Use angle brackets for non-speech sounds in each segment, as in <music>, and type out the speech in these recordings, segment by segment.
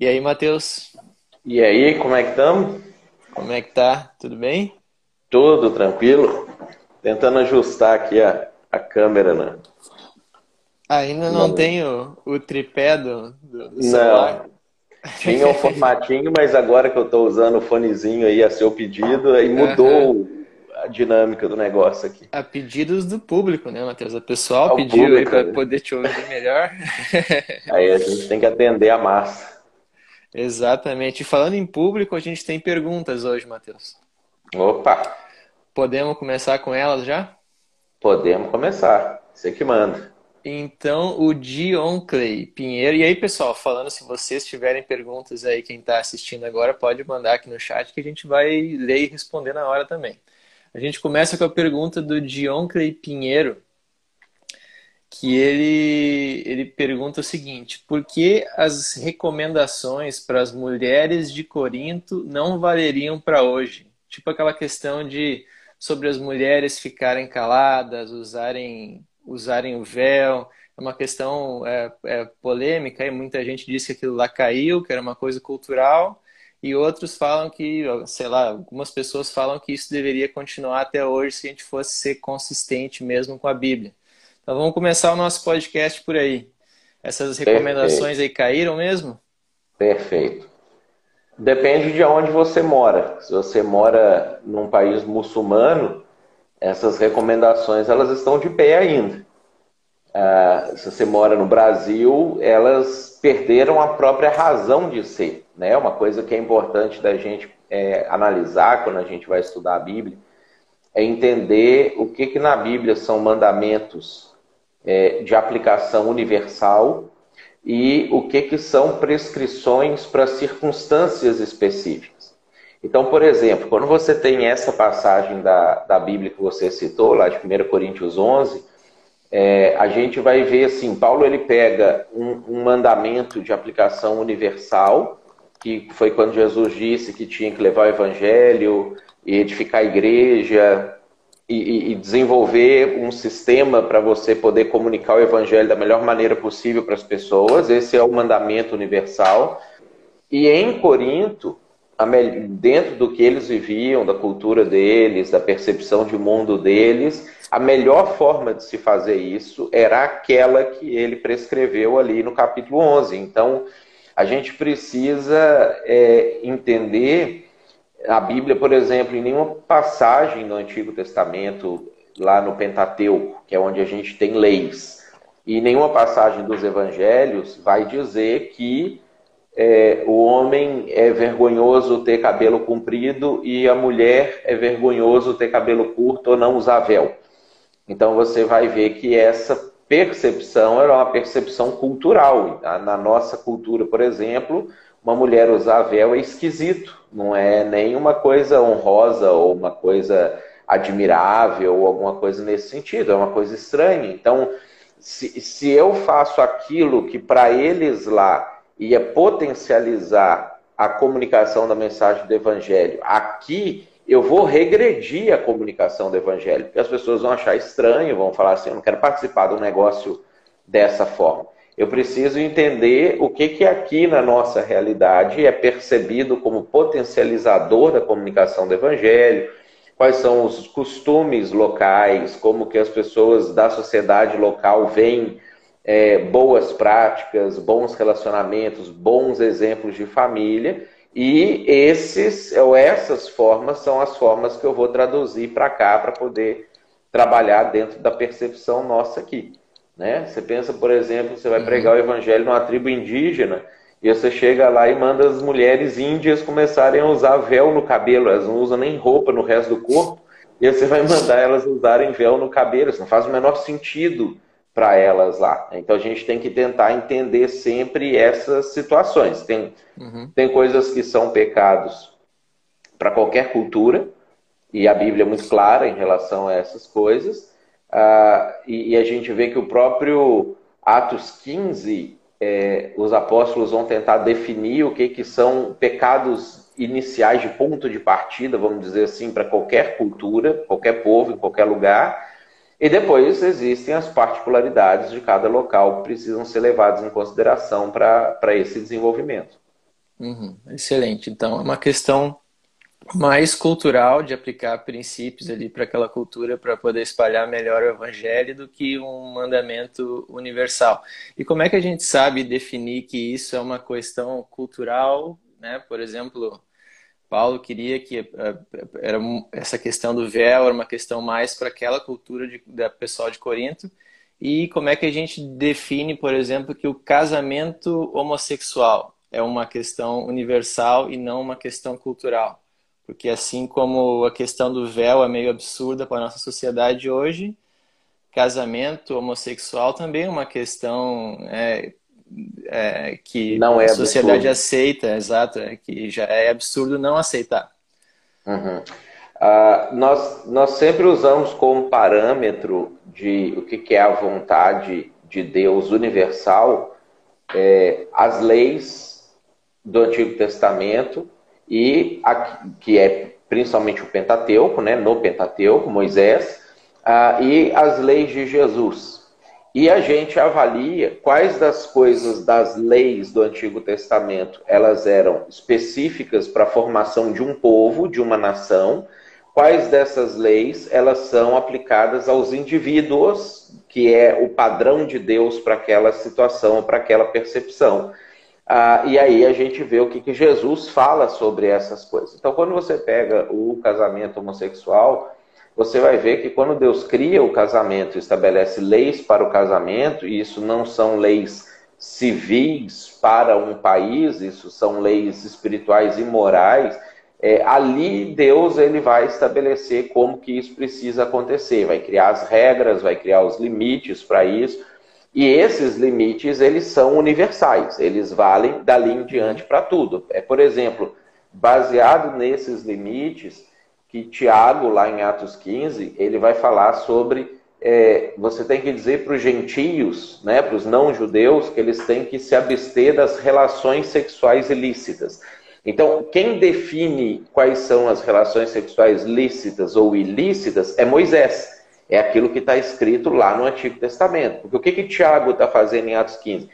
E aí, Matheus? E aí, como é que estamos? Como é que tá? Tudo bem? Tudo tranquilo. Tentando ajustar aqui a, a câmera, né? Ainda não, não tem o, o tripé do, do celular? Não. Tinha um formatinho, mas agora que eu estou usando o fonezinho aí a seu pedido, aí mudou uhum. a dinâmica do negócio aqui. A pedidos do público, né, Matheus? A pessoal pediu público, aí para né? poder te ouvir melhor. <laughs> Aí a gente tem que atender a massa. Exatamente. E falando em público, a gente tem perguntas hoje, Matheus. Opa! Podemos começar com elas já? Podemos começar. Você que manda. Então, o Dion Clay Pinheiro. E aí, pessoal, falando, se vocês tiverem perguntas aí, quem está assistindo agora, pode mandar aqui no chat que a gente vai ler e responder na hora também. A gente começa com a pergunta do Dion Clay Pinheiro, que ele, ele pergunta o seguinte: por que as recomendações para as mulheres de Corinto não valeriam para hoje? Tipo aquela questão de sobre as mulheres ficarem caladas, usarem usarem o véu. É uma questão é, é, polêmica e muita gente diz que aquilo lá caiu, que era uma coisa cultural, e outros falam que, sei lá, algumas pessoas falam que isso deveria continuar até hoje se a gente fosse ser consistente mesmo com a Bíblia. Então vamos começar o nosso podcast por aí. Essas recomendações Perfeito. aí caíram mesmo? Perfeito. Depende de onde você mora. Se você mora num país muçulmano, essas recomendações elas estão de pé ainda. Ah, se você mora no Brasil, elas perderam a própria razão de ser. Né? Uma coisa que é importante da gente é, analisar quando a gente vai estudar a Bíblia é entender o que, que na Bíblia são mandamentos é, de aplicação universal e o que, que são prescrições para circunstâncias específicas. Então, por exemplo, quando você tem essa passagem da, da Bíblia que você citou, lá de 1 Coríntios 11, é, a gente vai ver assim, Paulo ele pega um, um, mandamento de aplicação universal, que foi quando Jesus disse que tinha que levar o evangelho e edificar a igreja e, e desenvolver um sistema para você poder comunicar o evangelho da melhor maneira possível para as pessoas. Esse é o mandamento universal. E em Corinto, dentro do que eles viviam, da cultura deles, da percepção de mundo deles, a melhor forma de se fazer isso era aquela que ele prescreveu ali no capítulo 11. Então, a gente precisa é, entender a Bíblia, por exemplo, em nenhuma passagem no Antigo Testamento, lá no Pentateuco, que é onde a gente tem leis, e nenhuma passagem dos Evangelhos vai dizer que é, o homem é vergonhoso ter cabelo comprido e a mulher é vergonhoso ter cabelo curto ou não usar véu. Então você vai ver que essa percepção era uma percepção cultural. Na nossa cultura, por exemplo, uma mulher usar véu é esquisito, não é nem uma coisa honrosa ou uma coisa admirável ou alguma coisa nesse sentido, é uma coisa estranha. Então, se, se eu faço aquilo que para eles lá ia potencializar a comunicação da mensagem do Evangelho. Aqui eu vou regredir a comunicação do Evangelho, porque as pessoas vão achar estranho, vão falar assim: eu não quero participar de um negócio dessa forma. Eu preciso entender o que, que aqui na nossa realidade é percebido como potencializador da comunicação do Evangelho, quais são os costumes locais, como que as pessoas da sociedade local veem é, boas práticas, bons relacionamentos, bons exemplos de família. E esses ou essas formas são as formas que eu vou traduzir para cá para poder trabalhar dentro da percepção nossa aqui. Né? Você pensa, por exemplo, você vai uhum. pregar o evangelho numa tribo indígena e você chega lá e manda as mulheres índias começarem a usar véu no cabelo, elas não usam nem roupa no resto do corpo, e você vai mandar elas usarem véu no cabelo. Isso não faz o menor sentido para elas lá. Então a gente tem que tentar entender sempre essas situações. Tem, uhum. tem coisas que são pecados para qualquer cultura, e a Bíblia é muito clara em relação a essas coisas. Uh, e, e, a gente vê que o próprio Atos 15, é, os apóstolos vão tentar definir o que, que são pecados iniciais de ponto de partida, vamos dizer assim, para qualquer cultura, qualquer povo, em qualquer lugar. E depois existem as particularidades de cada local que precisam ser levadas em consideração para esse desenvolvimento. Uhum, excelente. Então, é uma questão mais cultural de aplicar princípios ali para aquela cultura para poder espalhar melhor o evangelho do que um mandamento universal. E como é que a gente sabe definir que isso é uma questão cultural, né? Por exemplo, Paulo queria que eh, era essa questão do véu era uma questão mais para aquela cultura de, da pessoal de Corinto. E como é que a gente define, por exemplo, que o casamento homossexual é uma questão universal e não uma questão cultural? Porque assim como a questão do véu é meio absurda para a nossa sociedade hoje, casamento homossexual também é uma questão é, é, que não é a sociedade absurdo. aceita, exato, é que já é absurdo não aceitar. Uhum. Uh, nós, nós sempre usamos como parâmetro de o que, que é a vontade de Deus universal é, as leis do Antigo Testamento e a, que é principalmente o Pentateuco, né, no Pentateuco, Moisés, ah, e as leis de Jesus. E a gente avalia quais das coisas das leis do Antigo Testamento elas eram específicas para a formação de um povo, de uma nação, quais dessas leis elas são aplicadas aos indivíduos, que é o padrão de Deus para aquela situação, para aquela percepção. Ah, e aí a gente vê o que, que Jesus fala sobre essas coisas. Então, quando você pega o casamento homossexual, você vai ver que quando Deus cria o casamento, estabelece leis para o casamento, e isso não são leis civis para um país, isso são leis espirituais e morais, é, ali Deus ele vai estabelecer como que isso precisa acontecer, vai criar as regras, vai criar os limites para isso, e esses limites, eles são universais, eles valem dali em diante para tudo. É, por exemplo, baseado nesses limites, que Tiago, lá em Atos 15, ele vai falar sobre é, você tem que dizer para os gentios, né, para os não-judeus, que eles têm que se abster das relações sexuais ilícitas. Então, quem define quais são as relações sexuais lícitas ou ilícitas é Moisés. É aquilo que está escrito lá no Antigo Testamento. Porque o que, que Tiago está fazendo em Atos 15?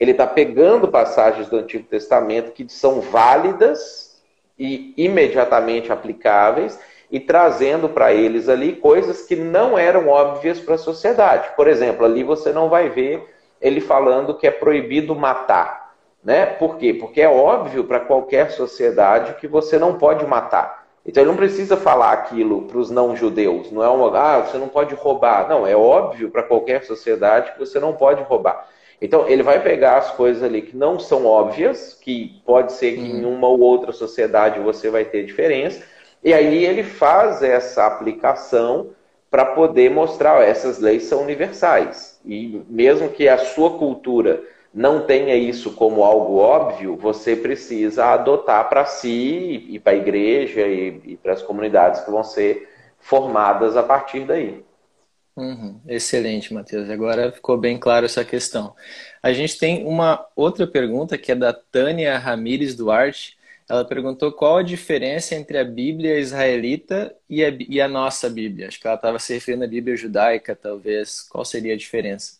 Ele está pegando passagens do Antigo Testamento que são válidas e imediatamente aplicáveis e trazendo para eles ali coisas que não eram óbvias para a sociedade. Por exemplo, ali você não vai ver ele falando que é proibido matar. Né? Por quê? Porque é óbvio para qualquer sociedade que você não pode matar. Então ele não precisa falar aquilo para os não-judeus. Não é uma, ah, você não pode roubar. Não, é óbvio para qualquer sociedade que você não pode roubar. Então ele vai pegar as coisas ali que não são óbvias, que pode ser que em uma ou outra sociedade você vai ter diferença, e aí ele faz essa aplicação para poder mostrar, ó, essas leis são universais. E mesmo que a sua cultura não tenha isso como algo óbvio, você precisa adotar para si e para a igreja e, e para as comunidades que vão ser formadas a partir daí. Uhum, excelente, Matheus. Agora ficou bem claro essa questão. A gente tem uma outra pergunta que é da Tânia Ramires Duarte. Ela perguntou qual a diferença entre a Bíblia israelita e a, e a nossa Bíblia. Acho que ela estava se referindo à Bíblia judaica, talvez. Qual seria a diferença?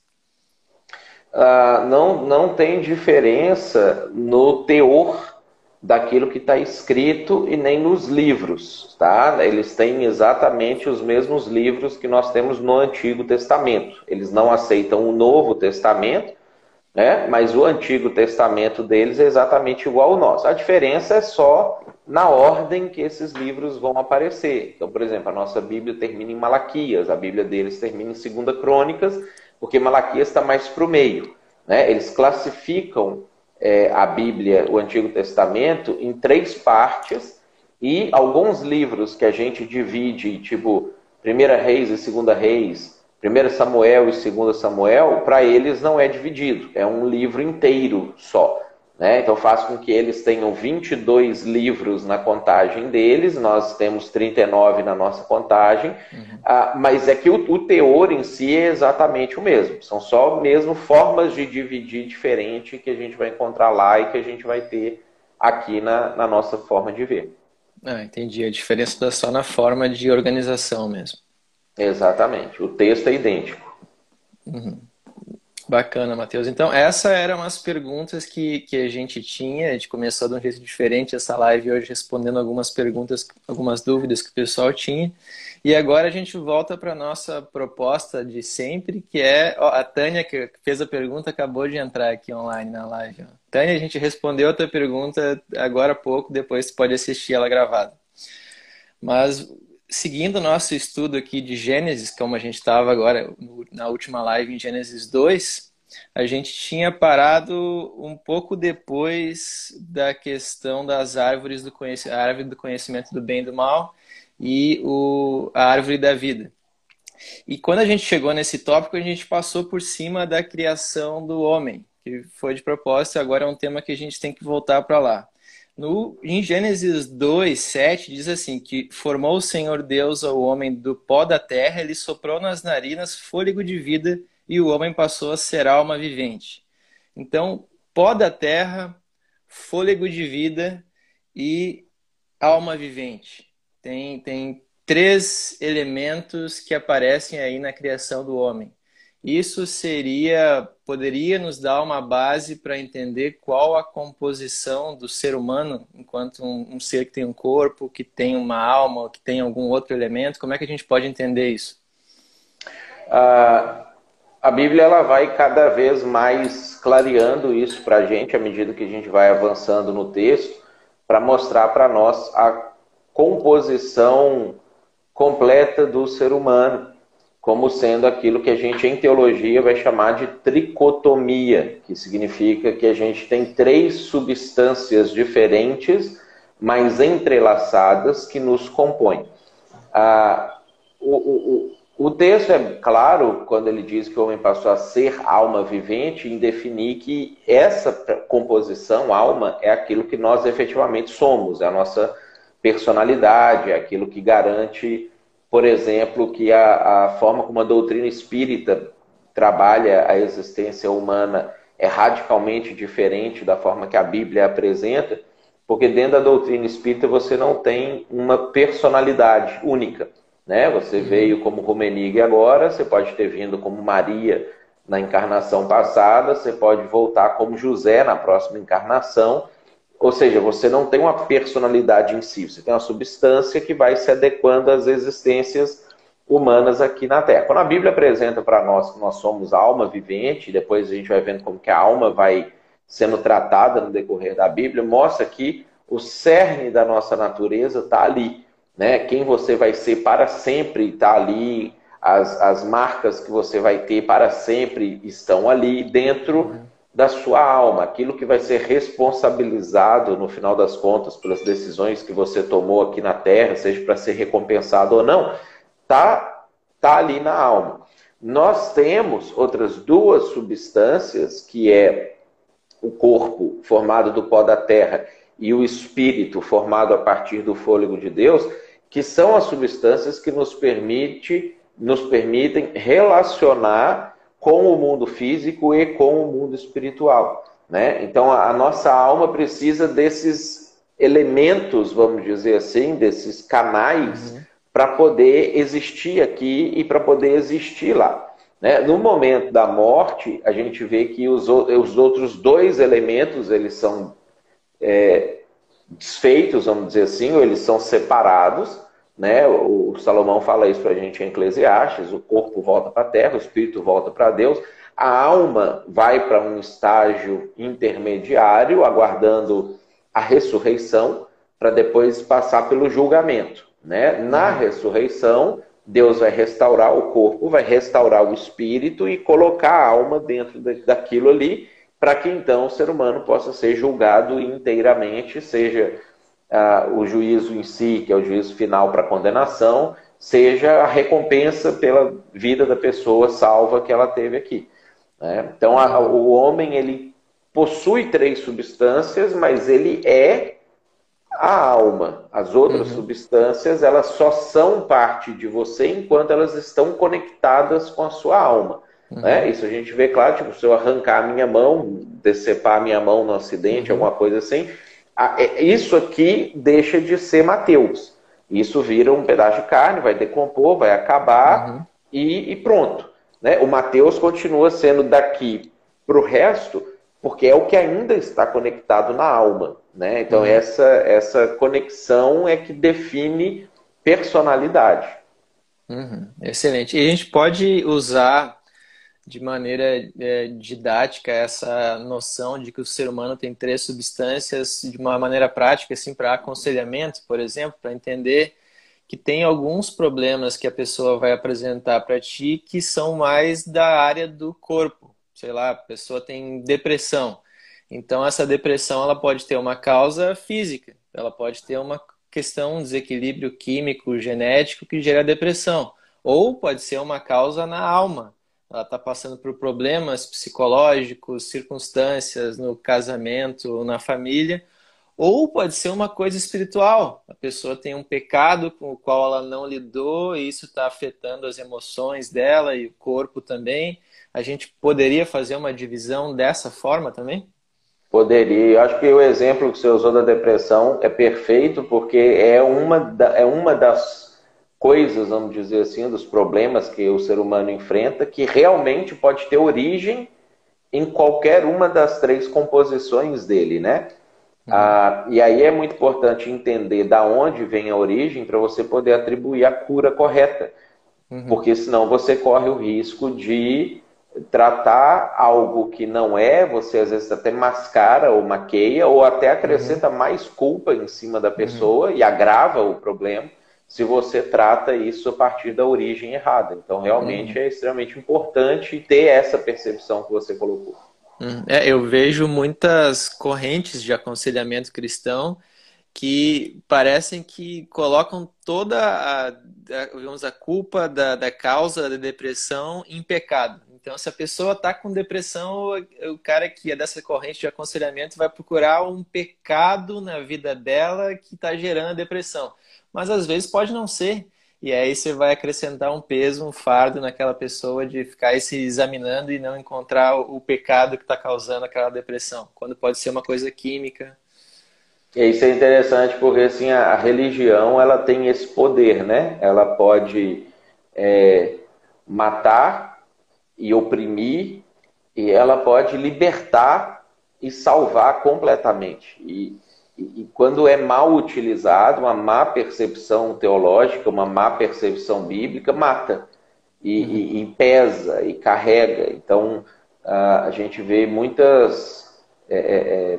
Uh, não, não tem diferença no teor daquilo que está escrito e nem nos livros, tá? Eles têm exatamente os mesmos livros que nós temos no Antigo Testamento. Eles não aceitam o Novo Testamento, né? Mas o Antigo Testamento deles é exatamente igual ao nosso. A diferença é só na ordem que esses livros vão aparecer. Então, por exemplo, a nossa Bíblia termina em Malaquias, a Bíblia deles termina em Segunda Crônicas porque Malaquias está mais para o meio. Né? Eles classificam é, a Bíblia, o Antigo Testamento, em três partes e alguns livros que a gente divide, tipo Primeira Reis e Segunda Reis, 1 Samuel e 2 Samuel, para eles não é dividido, é um livro inteiro só. Né? Então faz com que eles tenham 22 livros na contagem deles, nós temos 39 na nossa contagem, uhum. ah, mas é que o, o, teor em si é exatamente o mesmo. São só mesmo formas de dividir diferente que a gente vai encontrar lá e que a gente vai ter aqui na, na nossa forma de ver. Ah, entendi. A diferença está só na forma de organização mesmo. Exatamente. O texto é idêntico. Uhum. Bacana, Matheus. Então, essas eram as perguntas que, que a gente tinha. A gente começou de um jeito diferente essa live hoje, respondendo algumas perguntas, algumas dúvidas que o pessoal tinha. E agora a gente volta para a nossa proposta de sempre, que é ó, a Tânia, que fez a pergunta, acabou de entrar aqui online na live. Ó. Tânia, a gente respondeu a tua pergunta agora há pouco, depois você pode assistir ela gravada. Mas seguindo o nosso estudo aqui de Gênesis, como a gente estava agora na última live em Gênesis 2, a gente tinha parado um pouco depois da questão das árvores do conhecimento, a árvore do conhecimento do bem e do mal e o, a árvore da vida. E quando a gente chegou nesse tópico, a gente passou por cima da criação do homem, que foi de propósito, agora é um tema que a gente tem que voltar para lá. No, em Gênesis 2, 7, diz assim: que formou o Senhor Deus ao homem do pó da terra, ele soprou nas narinas fôlego de vida e o homem passou a ser alma vivente. Então, pó da terra, fôlego de vida e alma vivente. Tem, tem três elementos que aparecem aí na criação do homem. Isso seria, poderia nos dar uma base para entender qual a composição do ser humano, enquanto um, um, ser que tem um corpo, que tem uma alma, que tem algum outro elemento. Como é que a gente pode entender isso? A, a Bíblia ela vai cada vez mais clareando isso para a gente à medida que a gente vai avançando no texto, para mostrar para nós a composição completa do ser humano como sendo aquilo que a gente em teologia vai chamar de tricotomia, que significa que a gente tem três substâncias diferentes, mas entrelaçadas, que nos compõem. Ah, o, o, o texto é claro quando ele diz que o homem passou a ser alma vivente, em definir que essa composição, alma, é aquilo que nós efetivamente somos, é a nossa personalidade, é aquilo que garante por exemplo, que a, a forma como a doutrina espírita trabalha a existência humana é radicalmente diferente da forma que a Bíblia apresenta, porque dentro da doutrina espírita você não tem uma personalidade única. Né? Você uhum. veio como Rumenig agora, você pode ter vindo como Maria na encarnação passada, você pode voltar como José na próxima encarnação, ou seja, você não tem uma personalidade em si, você tem uma substância que vai se adequando às existências humanas aqui na Terra. Quando a Bíblia apresenta para nós que nós somos alma vivente, depois a gente vai vendo como que a alma vai sendo tratada no decorrer da Bíblia, mostra que o cerne da nossa natureza está ali. Né? Quem você vai ser para sempre está ali, as, as marcas que você vai ter para sempre estão ali dentro uhum da sua alma, aquilo que vai ser responsabilizado no final das contas pelas decisões que você tomou aqui na Terra, seja para ser recompensado ou não, tá tá ali na alma. Nós temos outras duas substâncias, que é o corpo formado do pó da terra e o espírito formado a partir do fôlego de Deus, que são as substâncias que nos permite nos permitem relacionar com o mundo físico e com o mundo espiritual. Né? Então, a nossa alma precisa desses elementos, vamos dizer assim, desses canais, uhum. para poder existir aqui e para poder existir lá. Né? No momento da morte, a gente vê que os, os outros dois elementos eles são é, desfeitos, vamos dizer assim, ou eles são separados. Né? O Salomão fala isso para a gente em Eclesiastes: o corpo volta para a terra, o espírito volta para Deus, a alma vai para um estágio intermediário, aguardando a ressurreição, para depois passar pelo julgamento. Né? Na uhum. ressurreição, Deus vai restaurar o corpo, vai restaurar o espírito e colocar a alma dentro daquilo ali, para que então o ser humano possa ser julgado inteiramente, seja uh, o juízo em si, que é o juízo final para condenação, seja a recompensa pela vida da pessoa salva que ela teve aqui. Né? Então, a, o homem ele possui três substâncias, mas ele é a alma. As outras uhum. substâncias elas só são parte de você enquanto elas estão conectadas com a sua alma. Uhum. Né? Isso a gente vê claro, tipo, se eu arrancar a minha mão, decepar a minha mão no acidente, uhum. alguma coisa assim, isso aqui deixa de ser Mateus. Isso vira um pedaço de carne, vai decompor, vai acabar uhum. e, e, pronto. Né? O Mateus continua sendo daqui para o resto, porque é o que ainda está conectado na alma. Né? Então, uhum. essa, essa conexão é que define personalidade. Uhum. Excelente. E a gente pode usar de maneira é, didática essa noção de que o ser humano tem três substâncias de uma maneira prática, assim, para aconselhamento, por exemplo, para entender que tem alguns problemas que a pessoa vai apresentar para ti que são mais da área do corpo. Sei lá, a pessoa tem depressão. Então essa depressão ela pode ter uma causa física, ela pode ter uma questão, um desequilíbrio químico, genético que gera depressão, ou pode ser uma causa na alma. Ela está passando por problemas psicológicos, circunstâncias no casamento, na família, ou pode ser uma coisa espiritual. A pessoa tem um pecado com o qual ela não lidou e isso está afetando as emoções dela e o corpo também. A gente poderia fazer uma divisão dessa forma também? Poderia. Eu acho que o exemplo que você usou da depressão é perfeito, porque é uma, da, é uma das coisas, vamos dizer assim, dos problemas que o ser humano enfrenta, que realmente pode ter origem em qualquer uma das três composições dele, né? Uhum. Ah, e aí é muito importante entender da onde vem a origem para você poder atribuir a cura correta. Uhum. Porque senão você corre o risco de tratar algo que não é, você às vezes até mascara ou maqueia, ou até acrescenta uhum. mais culpa em cima da pessoa uhum. e agrava o problema se você trata isso a partir da origem errada. Então, realmente uhum. é extremamente importante ter essa percepção que você colocou. Uhum. É, eu vejo muitas correntes de aconselhamento cristão que parecem que colocam toda a, a, a culpa da, da causa da depressão em pecado. Então, se a pessoa está com depressão, o cara que é dessa corrente de aconselhamento vai procurar um pecado na vida dela que está gerando a depressão. Mas às vezes pode não ser. E aí você vai acrescentar um peso, um fardo naquela pessoa de ficar se examinando e não encontrar o pecado que está causando aquela depressão, quando pode ser uma coisa química. E isso é interessante porque assim a religião ela tem esse poder, né? Ela pode é, matar e oprimir, e ela pode libertar e salvar completamente. E, e, e quando é mal utilizado, uma má percepção teológica, uma má percepção bíblica, mata. E, uhum. e, e, pesa e carrega. Então, a, a gente vê muitas é, é, é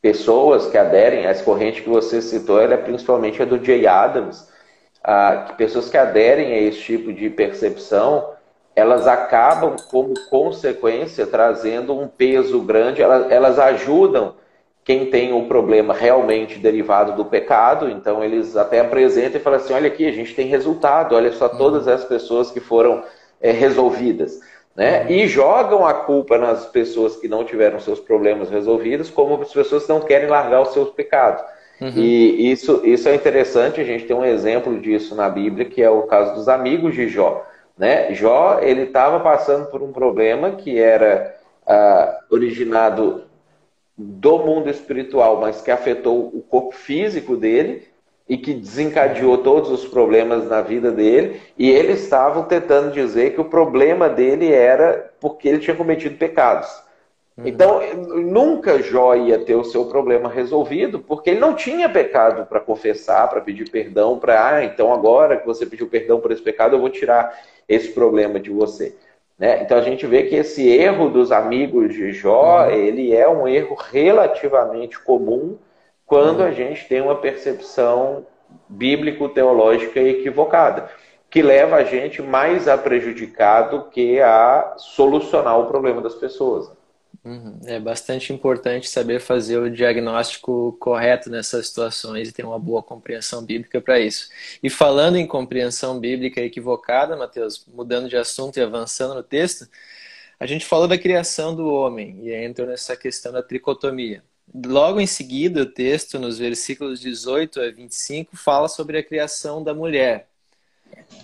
pessoas que aderem, essa corrente que você citou, ela é principalmente a do Jay Adams, a, que pessoas que aderem a esse tipo de percepção, elas acabam, como consequência, trazendo um peso grande, elas, elas ajudam quem tem o um problema realmente derivado do pecado, então eles até apresentam e falam assim: olha aqui, a gente tem resultado, olha só todas as pessoas que foram é, resolvidas. Né? E jogam a culpa nas pessoas que não tiveram seus problemas resolvidos, como as pessoas que não querem largar os seus pecados. Uhum. E isso, isso é interessante, a gente tem um exemplo disso na Bíblia, que é o caso dos amigos de Jó. Né? Jó ele estava passando por um problema que era ah, originado do mundo espiritual, mas que afetou o corpo físico dele e que desencadeou todos os problemas na vida dele. E eles estavam tentando dizer que o problema dele era porque ele tinha cometido pecados. Uhum. Então, nunca Jó ia ter o seu problema resolvido, porque ele não tinha pecado para confessar, para pedir perdão, para, ah, então agora que você pediu perdão por esse pecado, eu vou tirar esse problema de você. Né? Então a gente vê que esse erro dos amigos de Jó, uhum. ele é um erro relativamente comum quando uhum. a gente tem uma percepção bíblico-teológica equivocada, que leva a gente mais a prejudicar do que a solucionar o problema das pessoas. Uhum. É bastante importante saber fazer o diagnóstico correto nessas situações e ter uma boa compreensão bíblica para isso. E falando em compreensão bíblica equivocada, Mateus, mudando de assunto e avançando no texto, a gente falou da criação do homem e entrou nessa questão da tricotomia. Logo em seguida, o texto, nos versículos 18 a 25, fala sobre a criação da mulher.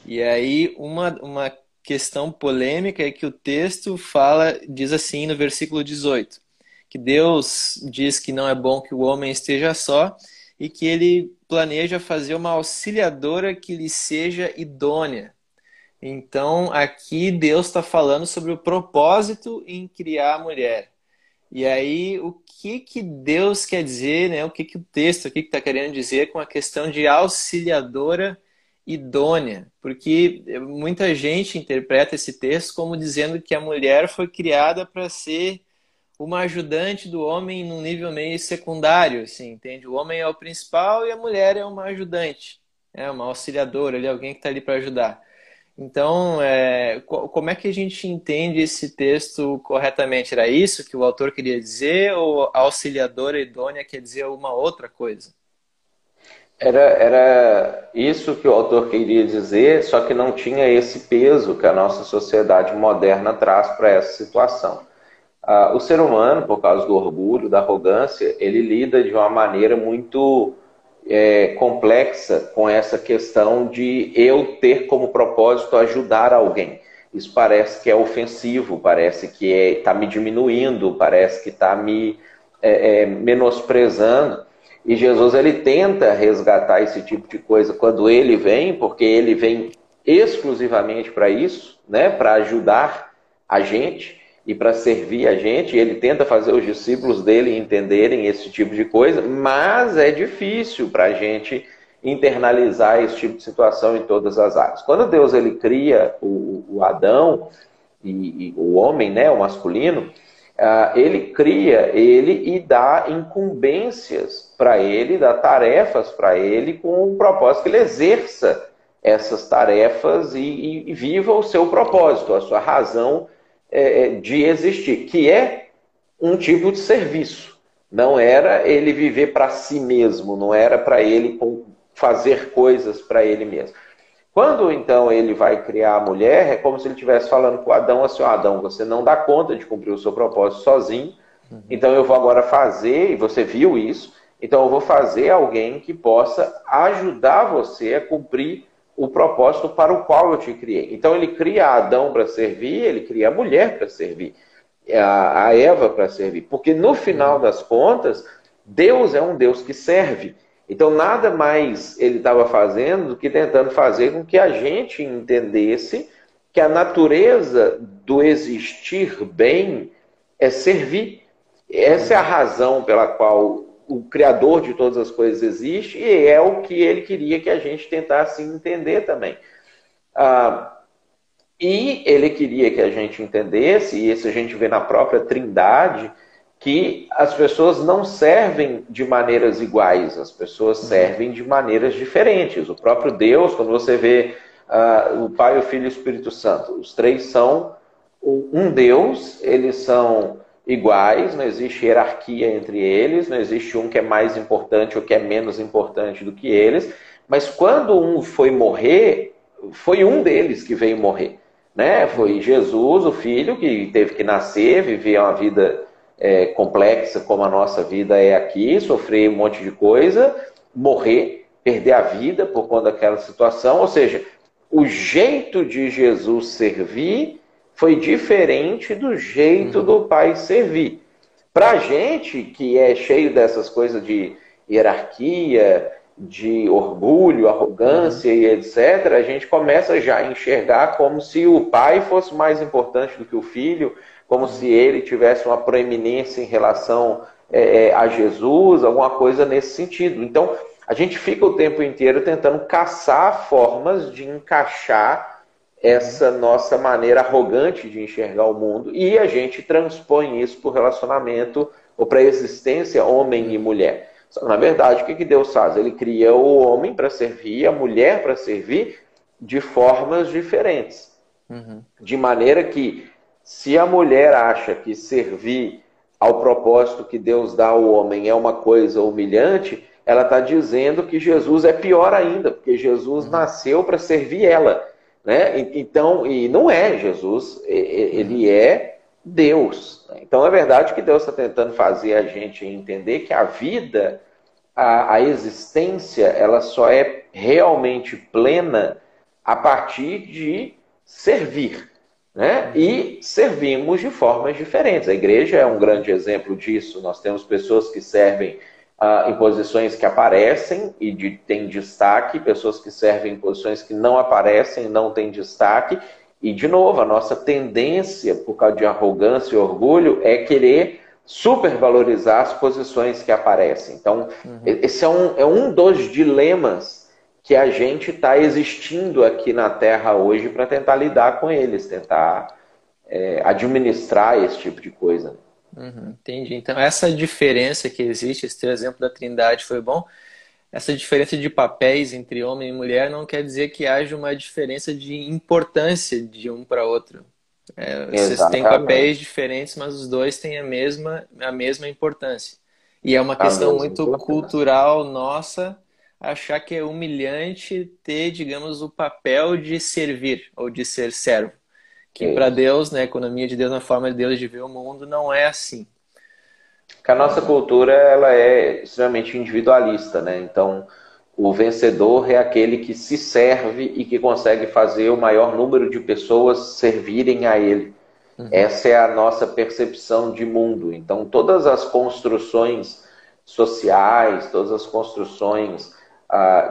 E aí, uma, uma questão polêmica é que o texto fala, diz assim no versículo 18, que Deus diz que não é bom que o homem esteja só e que ele planeja fazer uma auxiliadora que lhe seja idônea. Então, aqui Deus está falando sobre o propósito em criar a mulher. E aí, o que que Deus quer dizer, né? O que que o texto aqui está querendo dizer com a questão de auxiliadora idônea? Porque muita gente interpreta esse texto como dizendo que a mulher foi criada para ser uma ajudante do homem num nível meio secundário, assim, entende? O homem é o principal e a mulher é uma ajudante, é uma auxiliadora, ali, alguém que está ali para ajudar. Então, é, como é que a gente entende esse texto corretamente? Era isso que o autor queria dizer ou auxiliadora idônea quer dizer uma outra coisa? Era, era isso que o autor queria dizer, só que não tinha esse peso que a nossa sociedade moderna traz para essa situação. Ah, o ser humano, por causa do orgulho, da arrogância, ele lida de uma maneira muito é, complexa com essa questão de eu ter como propósito ajudar alguém. Isso parece que é ofensivo, parece que está é, me diminuindo, parece que está me é, é, menosprezando. E Jesus ele tenta resgatar esse tipo de coisa quando ele vem, porque ele vem exclusivamente para isso, né, para ajudar a gente e para servir a gente. Ele tenta fazer os discípulos dele entenderem esse tipo de coisa, mas é difícil para a gente internalizar esse tipo de situação em todas as áreas. Quando Deus ele cria o, o Adão e, e, o homem, né, o masculino, ele cria ele e dá incumbências para ele, dá tarefas para ele com o propósito que ele exerça essas tarefas e, e viva o seu propósito, a sua razão é, de existir, que é um tipo de serviço. Não era ele viver para si mesmo, não era para ele fazer coisas para ele mesmo. Quando então ele vai criar a mulher, é como se ele estivesse falando com Adão assim: Adão, você não dá conta de cumprir o seu propósito sozinho, uhum. então eu vou agora fazer, e você viu isso, então eu vou fazer alguém que possa ajudar você a cumprir o propósito para o qual eu te criei. Então ele cria Adão para servir, ele cria a mulher para servir, a, Eva para servir. Porque no final das contas, Deus é um Deus que serve. Então nada mais ele estava fazendo do que tentando fazer com que a gente entendesse que a natureza do existir bem é servir. Essa é a razão pela qual o Criador de todas as coisas existe e é o que ele queria que a gente tentasse entender também. Ah, e ele queria que a gente entendesse, e isso a gente vê na própria Trindade, que as pessoas não servem de maneiras iguais, as pessoas uhum. servem de maneiras diferentes. O próprio Deus, quando você vê uh, o Pai, o Filho e o Espírito Santo, os três são um Deus, eles são iguais, não existe hierarquia entre eles, não existe um que é mais importante ou que é menos importante do que eles, mas quando um foi morrer, foi um deles que veio morrer. Né? Foi Jesus, o filho, que teve que nascer, viver uma vida é, complexa como a nossa vida é aqui, sofrer um monte de coisa, morrer, perder a vida por conta daquela situação. Ou seja, o jeito de Jesus servir foi diferente do jeito uhum. do pai servir. Para a gente, que é cheio dessas coisas de hierarquia, de orgulho, arrogância uhum. e etc., a gente começa já a enxergar como se o pai fosse mais importante do que o filho, como se ele tivesse uma proeminência em relação é, é, a Jesus, alguma coisa nesse sentido. Então, a gente fica o tempo inteiro tentando caçar formas de encaixar essa nossa maneira arrogante de enxergar o mundo e a gente transpõe isso para o relacionamento ou para a existência homem e mulher. Na verdade, o que Deus faz? Ele cria o homem para servir, a mulher para servir de formas diferentes. Uhum. De maneira que, se a mulher acha que servir ao propósito que Deus dá ao homem é uma coisa humilhante, ela está dizendo que Jesus é pior ainda, porque Jesus uhum. nasceu para servir ela. Né? Então, e não é Jesus, ele é Deus. Então é verdade que Deus está tentando fazer a gente entender que a vida, a, a existência, ela só é realmente plena a partir de servir. Né? E servimos de formas diferentes. A igreja é um grande exemplo disso. Nós temos pessoas que servem uh, em posições que aparecem e de, têm destaque, pessoas que servem em posições que não aparecem, não têm destaque. E, de novo, a nossa tendência, por causa de arrogância e orgulho, é querer supervalorizar as posições que aparecem. Então, uhum. esse é um, é um dos dilemas que a gente está existindo aqui na Terra hoje para tentar lidar com eles, tentar é, administrar esse tipo de coisa. Uhum, entendi. Então, essa diferença que existe, esse teu exemplo da Trindade foi bom. Essa diferença de papéis entre homem e mulher não quer dizer que haja uma diferença de importância de um para outro. É, vocês têm papéis diferentes, mas os dois têm a mesma, a mesma importância. E é uma questão muito cultural nossa achar que é humilhante ter, digamos, o papel de servir ou de ser servo. Que para Deus, na né, economia de Deus, na forma de Deus de ver o mundo, não é assim. Que a nossa cultura ela é extremamente individualista, né? Então, o vencedor é aquele que se serve e que consegue fazer o maior número de pessoas servirem a ele. Uhum. Essa é a nossa percepção de mundo. Então, todas as construções sociais, todas as construções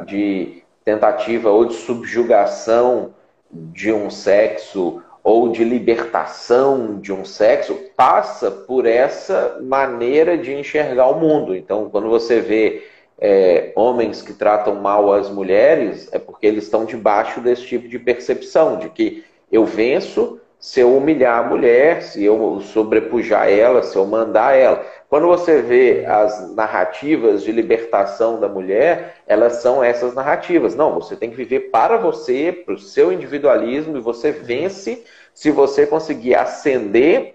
de tentativa ou de subjugação de um sexo ou de libertação de um sexo passa por essa maneira de enxergar o mundo. Então, quando você vê é, homens que tratam mal as mulheres, é porque eles estão debaixo desse tipo de percepção, de que eu venço se eu humilhar a mulher, se eu sobrepujar ela, se eu mandar ela. Quando você vê as narrativas de libertação da mulher, elas são essas narrativas. Não, você tem que viver para você, para o seu individualismo, e você vence se você conseguir ascender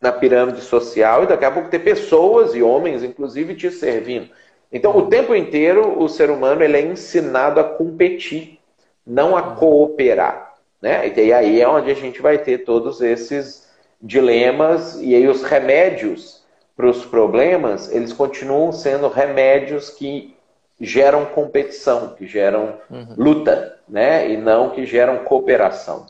na pirâmide social e daqui a pouco ter pessoas e homens, inclusive, te servindo. Então, o tempo inteiro, o ser humano ele é ensinado a competir, não a cooperar. Né? E aí é onde a gente vai ter todos esses dilemas e aí os remédios para os problemas, eles continuam sendo remédios que geram competição, que geram uhum. luta, né? E não que geram cooperação.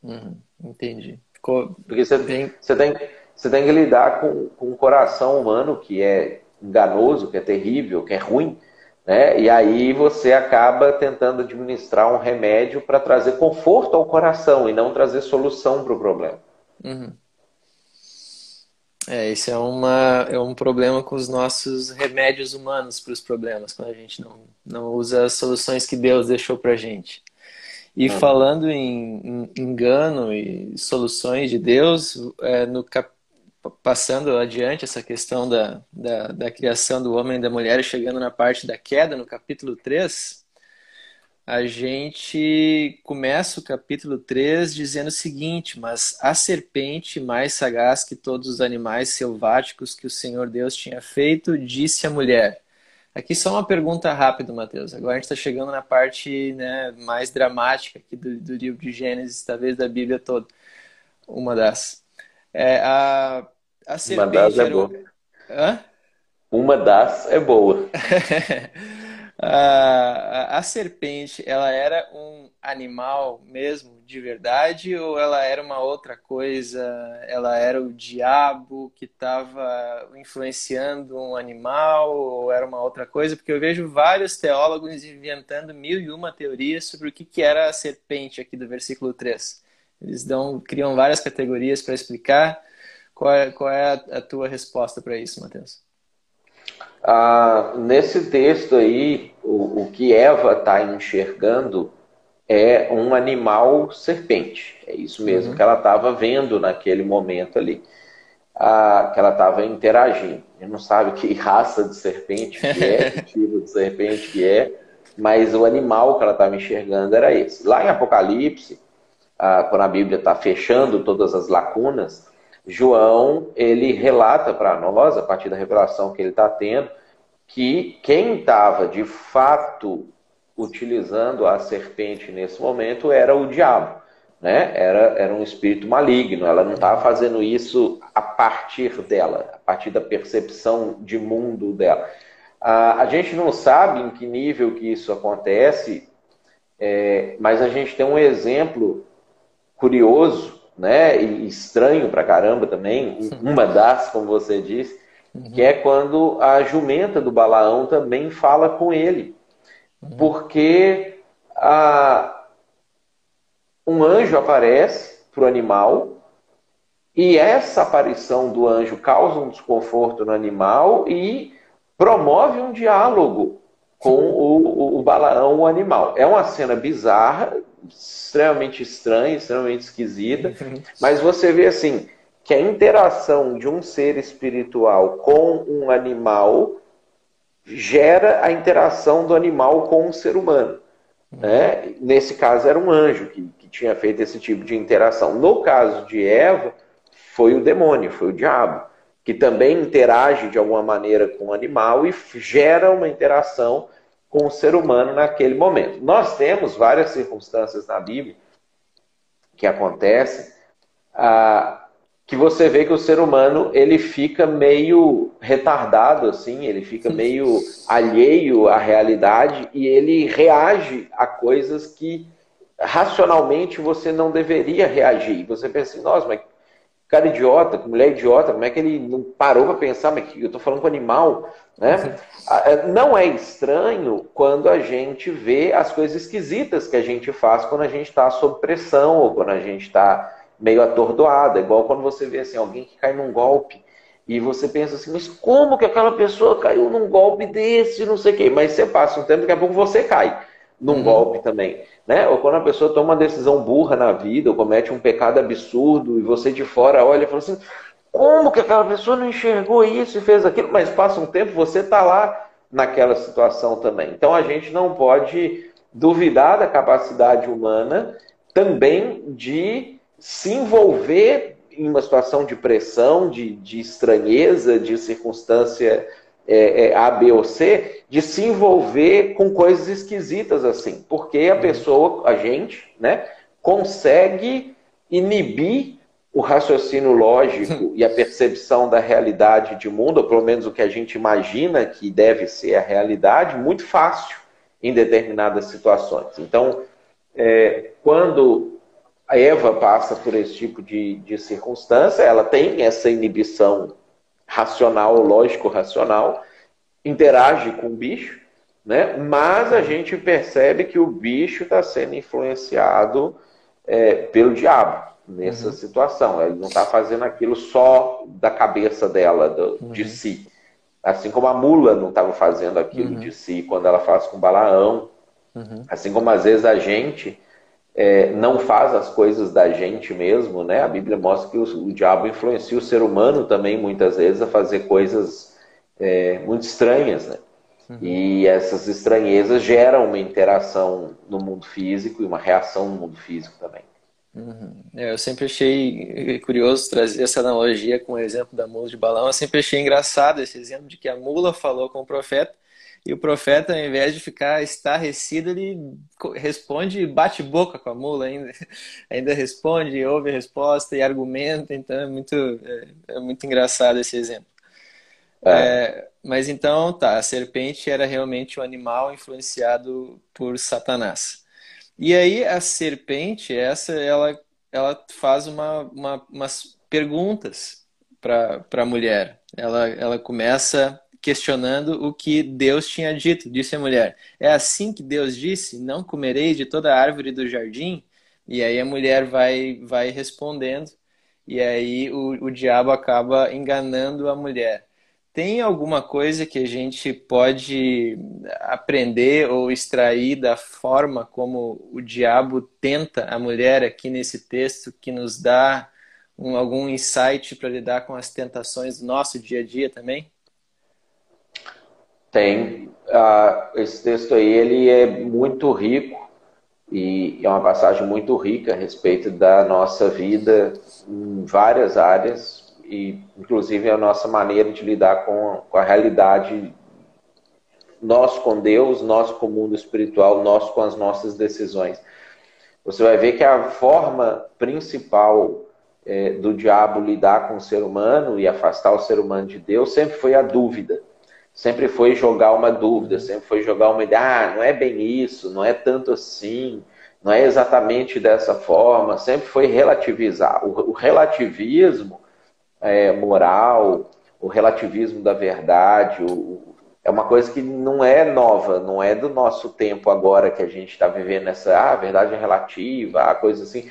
Uhum. Entendi. Ficou Porque você, bem... você, tem, você tem que lidar com, com um coração humano que é enganoso, que é terrível, que é ruim, né? E aí você acaba tentando administrar um remédio para trazer conforto ao coração e não trazer solução para o problema. Uhum. É, esse é, uma, é um problema com os nossos remédios humanos para os problemas, quando a gente não, não usa as soluções que Deus deixou para a gente. E uhum. falando em, em, engano e soluções de Deus, é, no cap passando adiante essa questão da, da, da, criação do homem e da mulher chegando na parte da queda, no capítulo 3, a gente começa o capítulo 3 dizendo o seguinte: Mas a serpente, mais sagaz que todos os animais selváticos que o Senhor Deus tinha feito, disse à mulher. Aqui só uma pergunta rápida, Mateus. Agora a gente está chegando na parte né, mais dramática aqui do, do livro de Gênesis, talvez da Bíblia toda. Uma das. É, a, a serpente. Uma das é boa. Hã? Uma das é boa. <laughs> a, a, serpente, ela era um animal mesmo, de verdade, ou ela era uma outra coisa? Ela era o diabo que estava influenciando um animal, ou era uma outra coisa? Porque eu vejo vários teólogos inventando mil e uma teorias sobre o que, que era a serpente aqui do versículo 3. Eles dão, criam várias categorias para explicar. Qual é, qual é a, a tua resposta para isso, Matheus? Ah, nesse texto aí, o, o que Eva está enxergando é um animal serpente. É isso mesmo uhum. que ela estava vendo naquele momento ali. Ah, que ela estava interagindo. Ele não sabe que <laughs> raça de serpente que é, <laughs> que tipo de serpente que é, mas o animal que ela estava enxergando era esse. Lá em Apocalipse, ah, quando a Bíblia está fechando todas as lacunas, João ele relata para nós, a partir da revelação que ele está tendo, que quem estava de fato utilizando a serpente nesse momento era o diabo. Né? Era, era um espírito maligno, ela não estava fazendo isso a partir dela, a partir da percepção de mundo dela. a gente não sabe em que nível que isso acontece, é, mas a gente tem um exemplo curioso né, e estranho pra caramba também, uma das, como você disse, uhum. que é quando a jumenta do Balaão também fala com ele. Uhum. Porque a, um anjo aparece para o animal e essa aparição do anjo causa um desconforto no animal e promove um diálogo com o, o, o Balaão, o animal. É uma cena bizarra, extremamente estranha, extremamente esquisita, mas você vê assim que a interação de um ser espiritual com um animal gera a interação do animal com um ser humano. Né? Nesse caso era um anjo que, que tinha feito esse tipo de interação. No caso de Eva, foi o demônio, foi o diabo, que também interage de alguma maneira com o animal e gera uma interação com o ser humano naquele momento. Nós temos várias circunstâncias na Bíblia que acontecem, ah, que você vê que o ser humano ele fica meio retardado assim, ele fica meio alheio à realidade e ele reage a coisas que racionalmente você não deveria reagir. Você pensa assim, nossa, mas cara idiota, mulher idiota, como é que ele não parou para pensar, mas eu estou falando com animal, né? Ah, é, não é estranho quando a gente vê as coisas esquisitas que a gente faz quando a gente está sob pressão ou quando a gente está meio atordoado, é igual quando você vê assim, alguém que cai num golpe e você pensa assim, mas como que aquela pessoa caiu num golpe desse, não sei o quê, mas você passa um tempo, daqui a pouco você cai num uhum. golpe também. Né? Ou quando a pessoa toma uma decisão burra na vida, ou comete um pecado absurdo, e você de fora olha e fala assim: como que aquela pessoa não enxergou isso e fez aquilo? Mas passa um tempo, você está lá naquela situação também. Então a gente não pode duvidar da capacidade humana também de se envolver em uma situação de pressão, de, de estranheza, de circunstância é, é, A, B ou C, de se envolver com coisas esquisitas assim. Porque a uhum. pessoa, a gente, né, consegue inibir o raciocínio lógico e a percepção da realidade de mundo, ou pelo menos o que a gente imagina que deve ser a realidade, muito fácil em determinadas situações. Então, é, quando a Eva passa por esse tipo de, de circunstância, ela tem essa inibição racional, lógico-racional, interage com o bicho, né? mas a gente percebe que o bicho está sendo influenciado é, pelo diabo nessa uhum. situação. Ele não está fazendo aquilo só da cabeça dela, do, uhum. de si. Assim como a mula não estava fazendo aquilo uhum. de si quando ela faz com o Balaão. Uhum. Assim como às vezes a gente é, não faz as coisas da gente mesmo, né? A Bíblia mostra que o, o diabo influencia o ser humano também, muitas vezes, a fazer coisas é, muito estranhas, né? Uhum. E essas estranhezas geram uma interação no mundo físico e uma reação no mundo físico também. Uhum. É, eu sempre achei curioso trazer essa analogia com o exemplo da mula de balão. Eu sempre achei engraçado esse exemplo de que a mula falou com o profeta e o profeta, ao invés de ficar estarrecido, ele responde bate boca com a mula ainda. <laughs> Ainda responde, ouve a resposta e argumenta. Então é muito, é, é muito engraçado esse exemplo. É. É, mas então, tá, a serpente era realmente um animal influenciado por Satanás. E aí a serpente, essa, ela, ela faz uma, uma umas perguntas para a mulher. Ela, ela começa questionando o que Deus tinha dito. Disse a mulher: É assim que Deus disse: Não comereis de toda árvore do jardim? E aí a mulher vai, vai respondendo, e aí o, o diabo acaba enganando a mulher. Tem alguma coisa que a gente pode aprender ou extrair da forma como o diabo tenta a mulher aqui nesse texto que nos dá um, algum insight para lidar com as tentações do nosso dia a dia também? Tem. Uh, esse texto aí ele é muito rico e é uma passagem muito rica a respeito da nossa vida em várias áreas e inclusive a nossa maneira de lidar com, com a realidade nós com Deus, nós com o mundo espiritual, nós com as nossas decisões. Você vai ver que a forma principal é, do diabo lidar com o ser humano e afastar o ser humano de Deus sempre foi a dúvida sempre foi jogar uma dúvida, sempre foi jogar uma ideia, ah, não é bem isso, não é tanto assim, não é exatamente dessa forma, sempre foi relativizar. O, o relativismo é, moral, o relativismo da verdade, o, é uma coisa que não é nova, não é do nosso tempo agora que a gente está vivendo essa, ah, verdade é relativa, a coisa assim.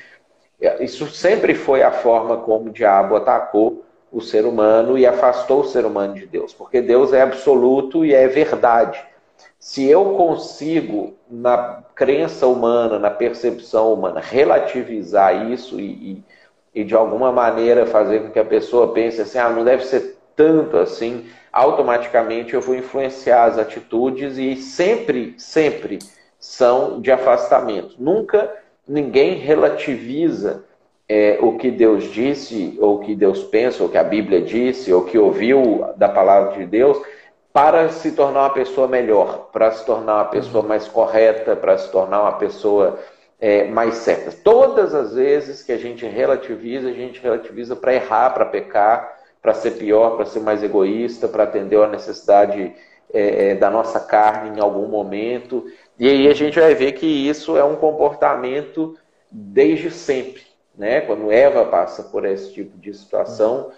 É, isso sempre foi a forma como o diabo atacou o ser humano e afastou o ser humano de Deus, porque Deus é absoluto e é verdade. Se eu consigo, na crença humana, na percepção humana, relativizar isso e, e, e de alguma maneira fazer com que a pessoa pense assim, ah, não deve ser tanto assim, automaticamente eu vou influenciar as atitudes e sempre, sempre são de afastamento. Nunca ninguém relativiza é, o que Deus disse, ou o que Deus pensa, ou o que a Bíblia disse, ou o que ouviu da palavra de Deus, para se tornar uma pessoa melhor, para se tornar uma pessoa mais correta, para se tornar uma pessoa é, mais certa. Todas as vezes que a gente relativiza, a gente relativiza para errar, para pecar, para ser pior, para ser mais egoísta, para atender a necessidade é, é, da nossa carne em algum momento. E aí a gente vai ver que isso é um comportamento desde sempre. Né? Quando Eva passa por esse tipo de situação,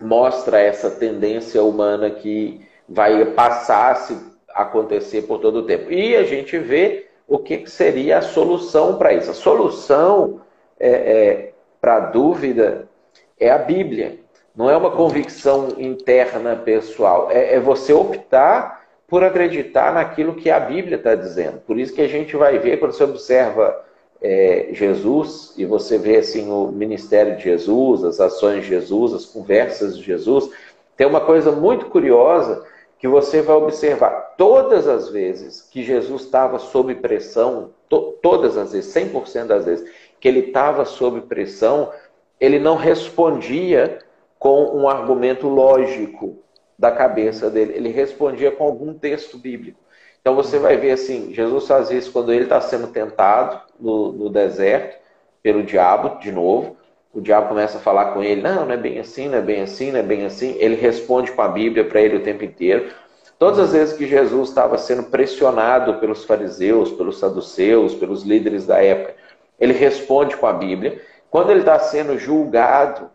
mostra essa tendência humana que vai passar a se acontecer por todo o tempo. E a gente vê o que seria a solução para isso. A solução é, é, para a dúvida é a Bíblia. Não é uma convicção interna pessoal. É, é você optar por acreditar naquilo que a Bíblia está dizendo. Por isso que a gente vai ver, quando você observa é, Jesus e você vê assim o ministério de Jesus, as ações de Jesus, as conversas de Jesus, tem uma coisa muito curiosa que você vai observar. Todas as vezes que Jesus estava sob pressão, to todas as vezes, 100% das vezes que ele estava sob pressão, ele não respondia com um argumento lógico da cabeça dele. Ele respondia com algum texto bíblico. Então você vai ver assim, Jesus faz isso quando ele está sendo tentado no, no, deserto pelo diabo, de novo. O diabo começa a falar com ele, não, não é bem assim, não é bem assim, não é bem assim. Ele responde com a Bíblia para ele o tempo inteiro. Todas as vezes que Jesus estava sendo pressionado pelos fariseus, pelos saduceus, pelos líderes da época, ele responde com a Bíblia. Quando ele está sendo julgado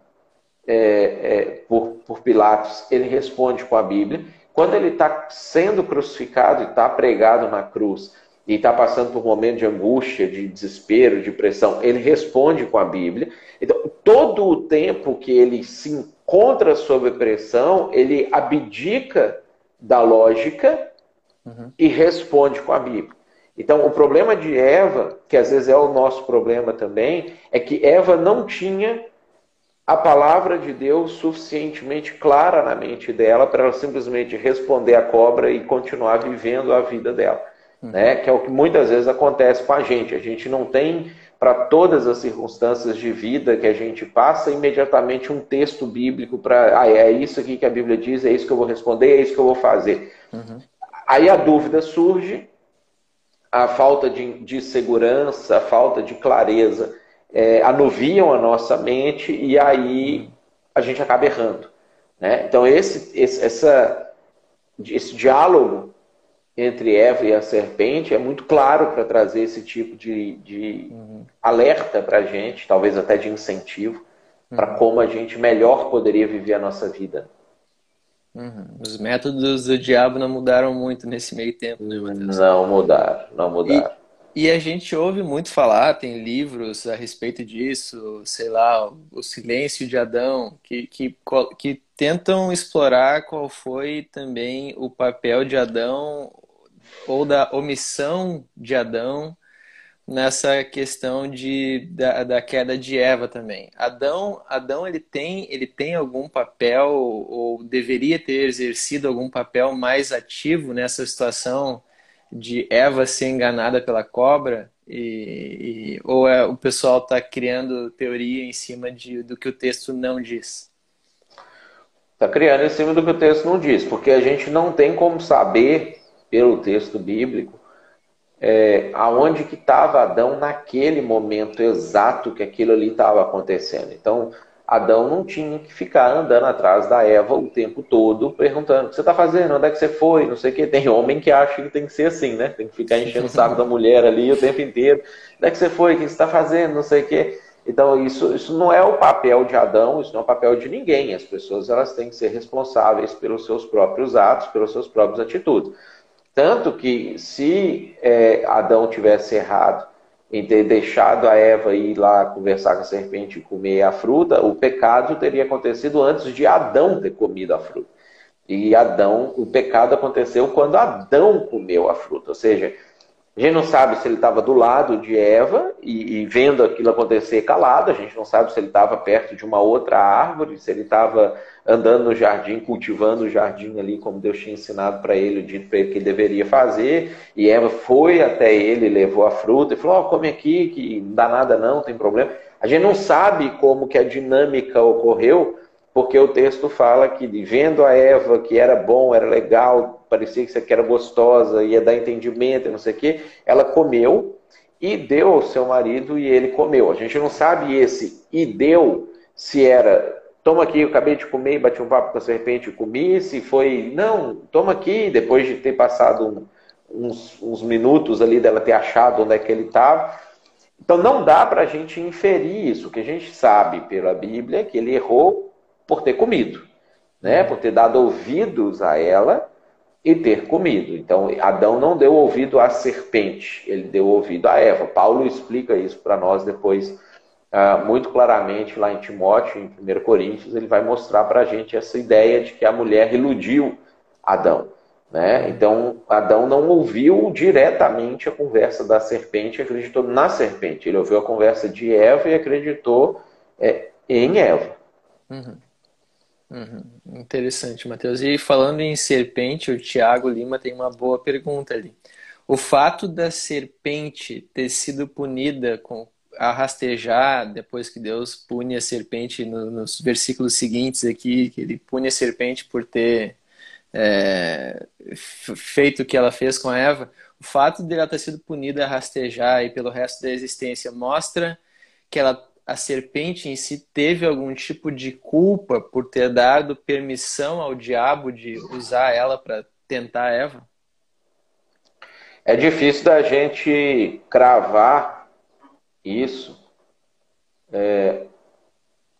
é, é, por, por Pilatos, ele responde com a Bíblia. Quando ele está sendo crucificado e está pregado na cruz e está passando por um momento de angústia, de desespero, de pressão, ele responde com a Bíblia. Então, todo o tempo que ele se encontra sob pressão, ele abdica da lógica uhum. e responde com a Bíblia. Então, o problema de Eva, que às vezes é o nosso problema também, é que Eva não tinha a palavra de Deus suficientemente clara na mente dela para ela simplesmente responder à cobra e continuar vivendo a vida dela. Uhum. Né? Que é o que muitas vezes acontece com a gente. A gente não tem, para todas as circunstâncias de vida que a gente passa, imediatamente um texto bíblico para. Ah, é isso aqui que a Bíblia diz, é isso que eu vou responder, é isso que eu vou fazer. Uhum. Aí a dúvida surge, a falta de, de segurança, a falta de clareza é, anuviam a nossa mente e aí a gente acaba errando. Né? Então, esse, esse, essa, esse diálogo entre Eva e a serpente é muito claro para trazer esse tipo de, de uhum. alerta para a gente, talvez até de incentivo, uhum. para como a gente melhor poderia viver a nossa vida. Uhum. Os métodos do diabo não mudaram muito nesse meio tempo, né, Matheus? Não mudaram, não mudaram. E a gente ouve muito falar, tem livros a respeito disso, sei lá, O Silêncio de Adão, que, que, que tentam explorar qual foi também o papel de Adão ou da omissão de Adão nessa questão de, da, da queda de Eva também. Adão, Adão ele tem, ele tem algum papel ou deveria ter exercido algum papel mais ativo nessa situação de Eva ser enganada pela cobra e, e ou é, o pessoal está criando teoria em cima de, do que o texto não diz? Está criando em cima do que o texto não diz, porque a gente não tem como saber pelo texto bíblico é, aonde que estava Adão naquele momento exato que aquilo ali estava acontecendo. Então, Adão não tinha que ficar andando atrás da Eva o tempo todo, perguntando o que você está fazendo, onde é que você foi, não sei o que. Tem homem que acha que tem que ser assim, né? Tem que ficar enchendo o saco da mulher ali o tempo inteiro. Onde é que você foi, o que você está fazendo, não sei o que. Então, isso, isso não é o papel de Adão, isso não é o papel de ninguém. As pessoas elas têm que ser responsáveis pelos seus próprios atos, pelas suas próprias atitudes. Tanto que, se é, Adão tivesse errado em ter deixado a Eva ir lá conversar com a serpente e comer a fruta, o pecado teria acontecido antes de Adão ter comido a fruta. E Adão, o pecado aconteceu quando Adão comeu a fruta. Ou seja, a gente não sabe se ele estava do lado de Eva e, e, vendo aquilo acontecer calado, a gente não sabe se ele estava perto de uma outra árvore, se ele estava andando no jardim, cultivando o jardim ali, como Deus tinha ensinado para ele, dito para ele que ele deveria fazer, e Eva foi até ele, levou a fruta e falou: oh, come aqui, que não dá nada não, não tem problema. A gente não sabe como que a dinâmica ocorreu, porque o texto fala que vendo a Eva que era bom, era legal, parecia que era gostosa, ia dar entendimento, não sei o quê, ela comeu e deu ao seu marido e ele comeu. A gente não sabe esse e deu se era toma aqui, eu acabei de comer bati um papo com a serpente e comi, se foi, não, toma aqui, depois de ter passado um, uns, uns minutos ali dela ter achado onde é que ele estava. Então não dá para a gente inferir isso. O que a gente sabe pela Bíblia é que ele errou por ter comido, né? Por ter dado ouvidos a ela e ter comido. Então, Adão não deu ouvido à serpente, ele deu ouvido a Eva. Paulo explica isso para nós depois uh, muito claramente lá em Timóteo, em 1 Coríntios, ele vai mostrar para a gente essa ideia de que a mulher iludiu Adão. Né? Então, Adão não ouviu diretamente a conversa da serpente, acreditou na serpente. Ele ouviu a conversa de Eva e acreditou é, em Eva. Uhum. Uhum. Interessante, Matheus. E falando em serpente, o Tiago Lima tem uma boa pergunta ali. O fato da serpente ter sido punida com a rastejar, depois que Deus pune a serpente no, nos versículos seguintes aqui, que ele pune a serpente por ter é, feito o que ela fez com Eva, o fato de ela ter sido punida a rastejar e pelo resto da existência mostra que ela a serpente em si teve algum tipo de culpa por ter dado permissão ao diabo de usar ela para tentar Eva? É difícil da gente cravar isso, é,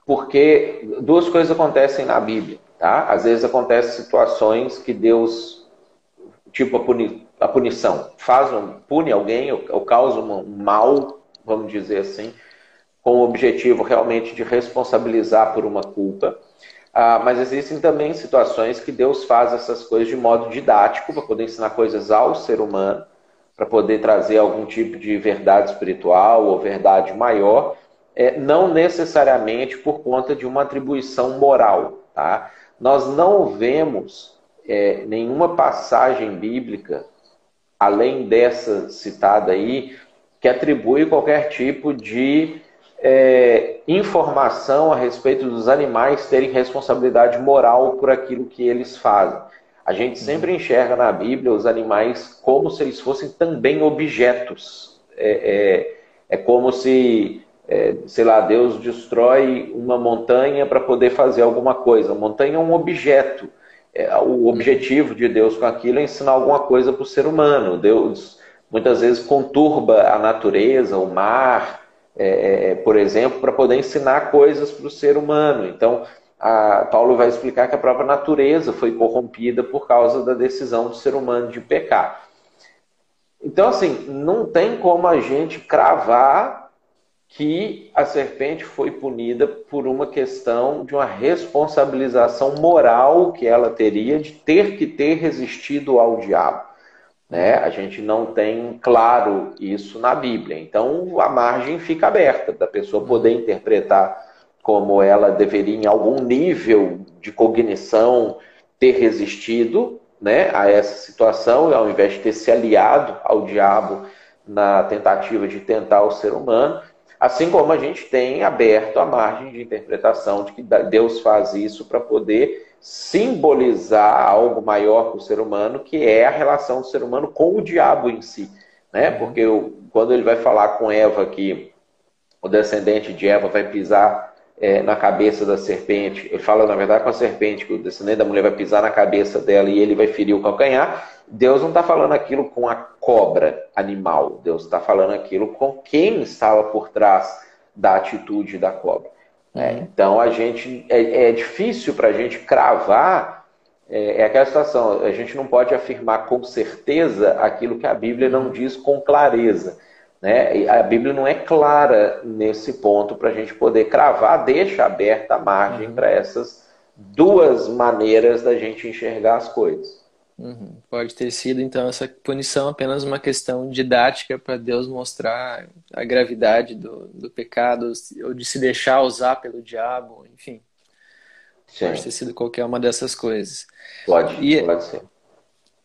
porque duas coisas acontecem na Bíblia, tá? Às vezes acontecem situações que Deus, tipo a, puni, a punição, faz um, pune alguém ou, ou causa um mal, vamos dizer assim, com o objetivo realmente de responsabilizar por uma culpa. Ah, mas existem também situações que Deus faz essas coisas de modo didático, para poder ensinar coisas ao ser humano, para poder trazer algum tipo de verdade espiritual ou verdade maior, é, não necessariamente por conta de uma atribuição moral. Tá? Nós não vemos é, nenhuma passagem bíblica, além dessa citada aí, que atribui qualquer tipo de é, informação a respeito dos animais terem responsabilidade moral por aquilo que eles fazem. A gente sempre enxerga na Bíblia os animais como se eles fossem também objetos. É, é, é como se, é, sei lá, Deus destrói uma montanha para poder fazer alguma coisa. A montanha é um objeto. É, o objetivo de Deus com aquilo é ensinar alguma coisa para o ser humano. Deus muitas vezes conturba a natureza, o mar, é, é, por exemplo, para poder ensinar coisas para o ser humano. Então, Paulo vai explicar que a própria natureza foi corrompida por causa da decisão do ser humano de pecar. Então, assim, não tem como a gente cravar que a serpente foi punida por uma questão de uma responsabilização moral que ela teria de ter que ter resistido ao diabo. Né? A gente não tem claro isso na Bíblia. Então a margem fica aberta da pessoa poder interpretar como ela deveria, em algum nível de cognição, ter resistido né, a essa situação, ao invés de ter se aliado ao diabo na tentativa de tentar o ser humano. Assim como a gente tem aberto a margem de interpretação de que Deus faz isso para poder simbolizar algo maior para o ser humano, que é a relação do ser humano com o diabo em si. Né? Porque quando ele vai falar com Eva que o descendente de Eva vai pisar é, na cabeça da serpente, ele fala na verdade com a serpente que o descendente da mulher vai pisar na cabeça dela e ele vai ferir o calcanhar. Deus não está falando aquilo com a cobra animal, Deus está falando aquilo com quem estava por trás da atitude da cobra. É, então a gente é, é difícil para a gente cravar é, é, aquela situação. A gente não pode afirmar com certeza aquilo que a Bíblia não diz com clareza. Né? a Bíblia não é clara nesse ponto para a gente poder cravar, deixa aberta a margem uhum. para essas duas maneiras da gente enxergar as coisas. Uhum. Pode ter sido, então, essa punição apenas uma questão didática para Deus mostrar a gravidade do, do pecado, ou de se deixar usar pelo diabo, enfim. Sim. Pode ter sido qualquer uma dessas coisas. Pode, e, pode ser.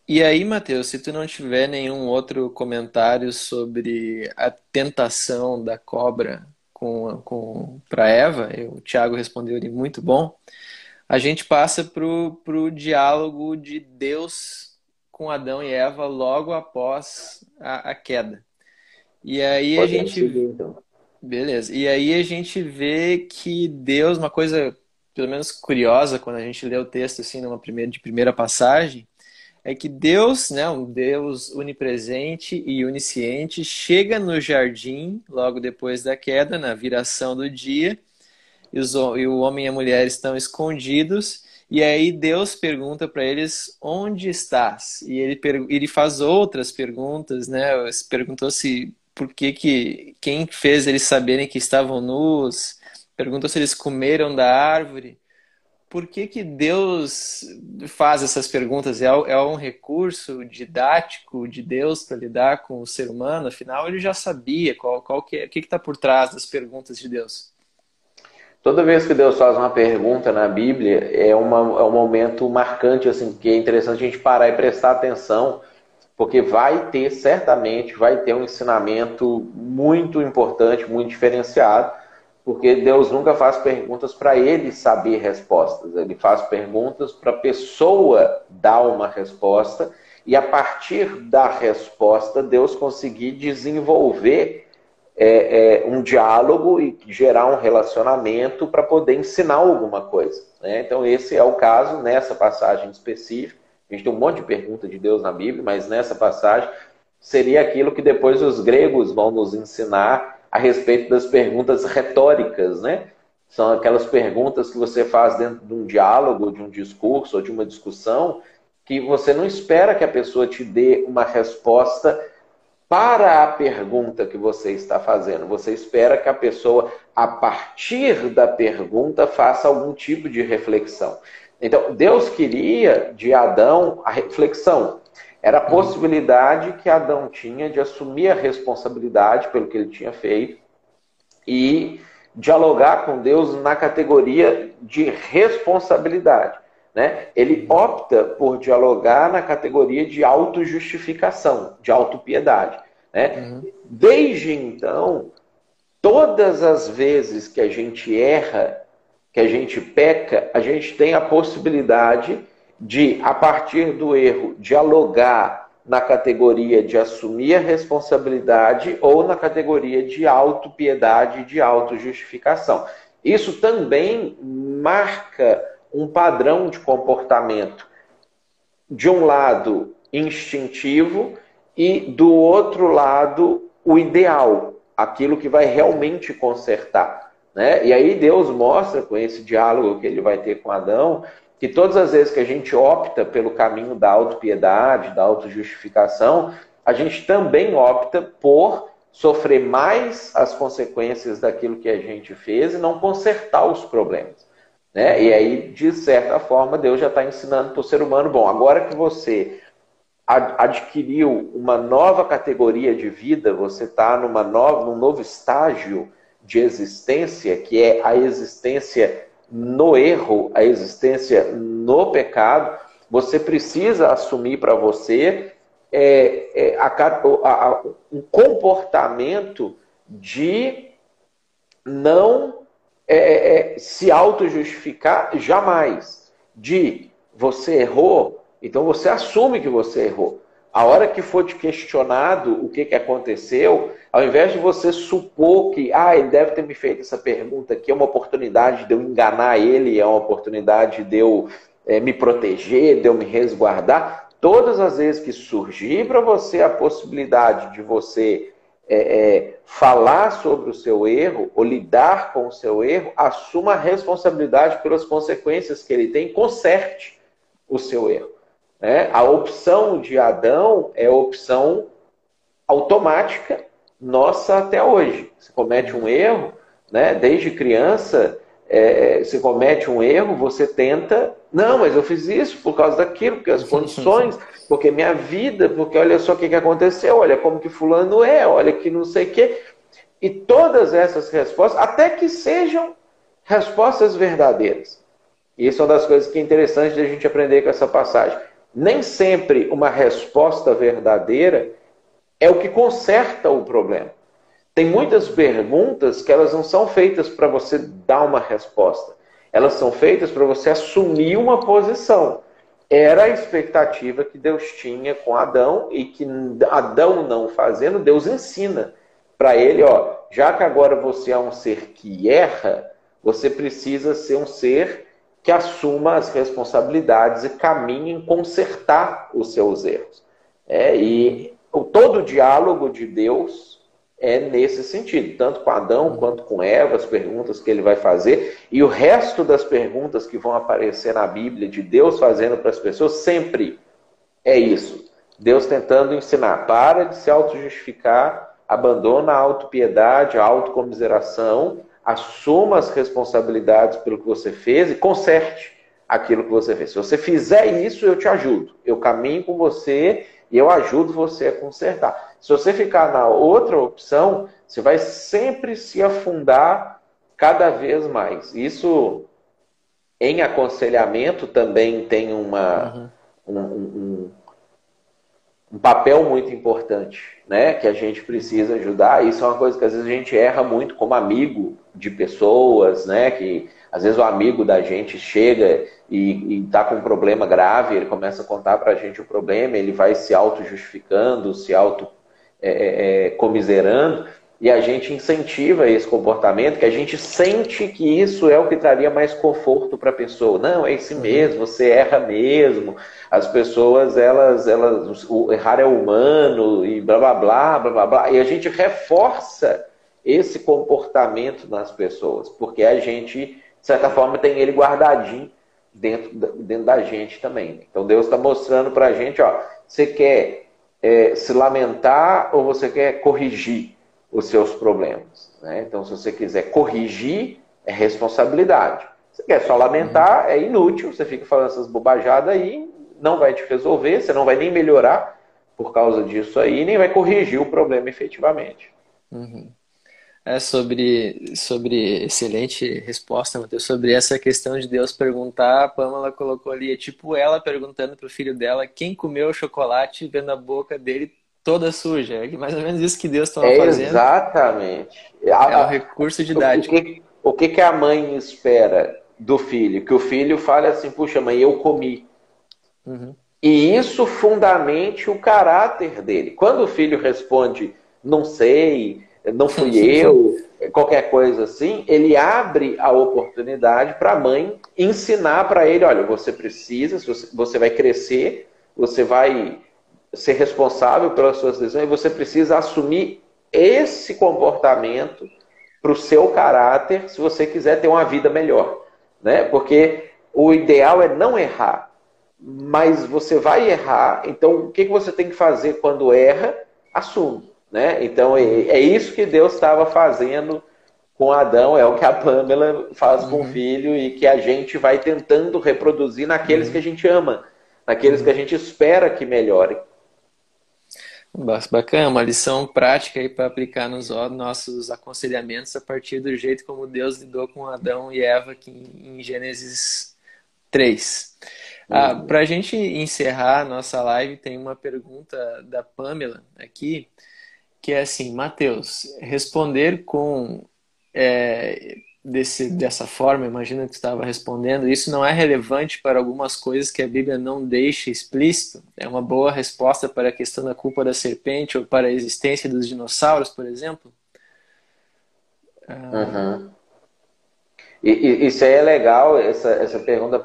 E aí, Matheus, se tu não tiver nenhum outro comentário sobre a tentação da cobra com, com para Eva, o Tiago respondeu ele muito bom a gente passa para o diálogo de Deus com Adão e Eva logo após a, a queda. E aí Pode a gente. Seguir, então. Beleza. E aí a gente vê que Deus, uma coisa pelo menos curiosa quando a gente lê o texto assim numa primeira de primeira passagem, é que Deus, né, um Deus onipresente e onisciente, chega no jardim logo depois da queda, na viração do dia, e, os, e o homem e a mulher estão escondidos. E aí Deus pergunta para eles onde estás? E ele, ele faz outras perguntas, né? Perguntou se por que, que quem fez eles saberem que estavam nus? Perguntou se eles comeram da árvore. Por que, que Deus faz essas perguntas? É, é um recurso didático de Deus para lidar com o ser humano? Afinal, ele já sabia qual, qual que é, o que está por trás das perguntas de Deus. Toda vez que Deus faz uma pergunta na Bíblia, é, uma, é um momento marcante, assim, que é interessante a gente parar e prestar atenção, porque vai ter, certamente, vai ter um ensinamento muito importante, muito diferenciado, porque Deus nunca faz perguntas para ele saber respostas, ele faz perguntas para a pessoa dar uma resposta, e a partir da resposta, Deus conseguir desenvolver é, é, um diálogo e gerar um relacionamento para poder ensinar alguma coisa. Né? Então, esse é o caso nessa passagem específica. A gente tem um monte de pergunta de Deus na Bíblia, mas nessa passagem seria aquilo que depois os gregos vão nos ensinar a respeito das perguntas retóricas, né? São aquelas perguntas que você faz dentro de um diálogo, de um discurso ou de uma discussão, que você não espera que a pessoa te dê uma resposta para a pergunta que você está fazendo. Você espera que a pessoa, a partir da pergunta, faça algum tipo de reflexão. Então, Deus queria de Adão a reflexão. Era a possibilidade que Adão tinha de assumir a responsabilidade pelo que ele tinha feito e dialogar com Deus na categoria de responsabilidade. Né? Ele opta por dialogar na categoria de autojustificação, de autopiedade. Né? Uhum. Desde então, todas as vezes que a gente erra, que a gente peca, a gente tem a possibilidade de, a partir do erro, dialogar na categoria de assumir a responsabilidade ou na categoria de autopiedade, de autojustificação. Isso também marca um padrão de comportamento, de um lado instintivo e do outro lado o ideal, aquilo que vai realmente consertar. Né? E aí Deus mostra com esse diálogo que ele vai ter com Adão que todas as vezes que a gente opta pelo caminho da autopiedade, da autojustificação, a gente também opta por sofrer mais as consequências daquilo que a gente fez e não consertar os problemas. Né? E aí, de certa forma, Deus já está ensinando para o ser humano: bom, agora que você adquiriu uma nova categoria de vida, você está numa nova, num novo estágio de existência, que é a existência no erro, a existência no pecado, você precisa assumir para você é, é, a, a, a, um comportamento de não é, é, é, se auto-justificar jamais. De você errou, então você assume que você errou. A hora que for te questionado o que, que aconteceu, ao invés de você supor que ah, ele deve ter me feito essa pergunta aqui, é uma oportunidade de eu enganar ele, é uma oportunidade de eu é, me proteger, de eu me resguardar, todas as vezes que surgir para você a possibilidade de você é, é, falar sobre o seu erro ou lidar com o seu erro, assuma a responsabilidade pelas consequências que ele tem, conserte o seu erro. Né? A opção de Adão é opção automática nossa até hoje. Se comete um erro, né? desde criança, é, se comete um erro, você tenta. Não, mas eu fiz isso por causa daquilo, porque as condições, porque minha vida, porque olha só o que, que aconteceu, olha como que fulano é, olha que não sei o quê. E todas essas respostas, até que sejam respostas verdadeiras. E isso é uma das coisas que é interessante de a gente aprender com essa passagem. Nem sempre uma resposta verdadeira é o que conserta o problema. Tem muitas perguntas que elas não são feitas para você dar uma resposta. Elas são feitas para você assumir uma posição. Era a expectativa que Deus tinha com Adão e que Adão não fazendo, Deus ensina para ele, ó, já que agora você é um ser que erra, você precisa ser um ser que assuma as responsabilidades e caminhe em consertar os seus erros. É, e todo o diálogo de Deus é nesse sentido, tanto com Adão quanto com Eva, as perguntas que ele vai fazer, e o resto das perguntas que vão aparecer na Bíblia, de Deus fazendo para as pessoas, sempre é isso. Deus tentando ensinar, para de se auto-justificar, abandona a autopiedade, a autocomiseração, assuma as responsabilidades pelo que você fez e conserte aquilo que você fez. Se você fizer isso, eu te ajudo. Eu caminho com você e eu ajudo você a consertar. Se você ficar na outra opção, você vai sempre se afundar cada vez mais. Isso em aconselhamento também tem uma, uhum. um, um, um, papel muito importante, né? Que a gente precisa ajudar. Isso é uma coisa que às vezes a gente erra muito como amigo de pessoas, né? Que às vezes o amigo da gente chega e está com um problema grave, ele começa a contar para a gente o problema, ele vai se auto-justificando, se auto-comiserando, é, é, é e a gente incentiva esse comportamento, que a gente sente que isso é o que traria mais conforto para a pessoa. Não, é isso mesmo, você erra mesmo, as pessoas, elas, elas, o errar é humano, e blá blá blá, blá blá blá, e a gente reforça esse comportamento nas pessoas, porque a gente de certa forma, tem ele guardadinho dentro, dentro da gente também. Então Deus está mostrando para a gente, ó, você quer é, se lamentar ou você quer corrigir os seus problemas. Né? Então, se você quiser corrigir, é responsabilidade. Se quer só lamentar, é inútil, você fica falando essas bobajadas aí, não vai te resolver, você não vai nem melhorar por causa disso aí, nem vai corrigir o problema efetivamente. Uhum. É sobre, sobre excelente resposta, Matheus, sobre essa questão de Deus perguntar, a Pamela colocou ali, é tipo ela perguntando para o filho dela quem comeu o chocolate vendo a boca dele toda suja. É mais ou menos isso que Deus estava é fazendo. Exatamente. É um recurso didático. O que, o que, que a mãe espera do filho? Que o filho fale assim, puxa, mãe, eu comi. Uhum. E isso fundamente o caráter dele. Quando o filho responde, não sei, não fui <laughs> eu, qualquer coisa assim, ele abre a oportunidade para a mãe ensinar para ele, olha, você precisa, você vai crescer, você vai ser responsável pelas suas decisões, você precisa assumir esse comportamento para o seu caráter, se você quiser ter uma vida melhor, né? Porque o ideal é não errar, mas você vai errar. Então, o que você tem que fazer quando erra? Assume. Né? Então é, isso que Deus estava fazendo com Adão, é o que a Pamela faz uhum. com o uhum. filho e que a gente vai tentando reproduzir naqueles uhum. que a gente ama, naqueles uhum. que a gente espera que melhore. Bacana, uma lição prática aí para aplicar nos nossos aconselhamentos a partir do jeito como Deus lidou com Adão e Eva aqui em Gênesis 3. Ah, para a gente encerrar a nossa live, tem uma pergunta da Pamela aqui que é assim, Mateus, responder com é, desse, dessa forma, imagina que estava respondendo, isso não é relevante para algumas coisas que a Bíblia não deixa explícito? É uma boa resposta para a questão da culpa da serpente ou para a existência dos dinossauros, por exemplo? Uhum. E, e, isso aí é legal, essa, essa pergunta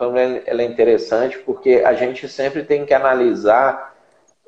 ela é interessante, porque a gente sempre tem que analisar,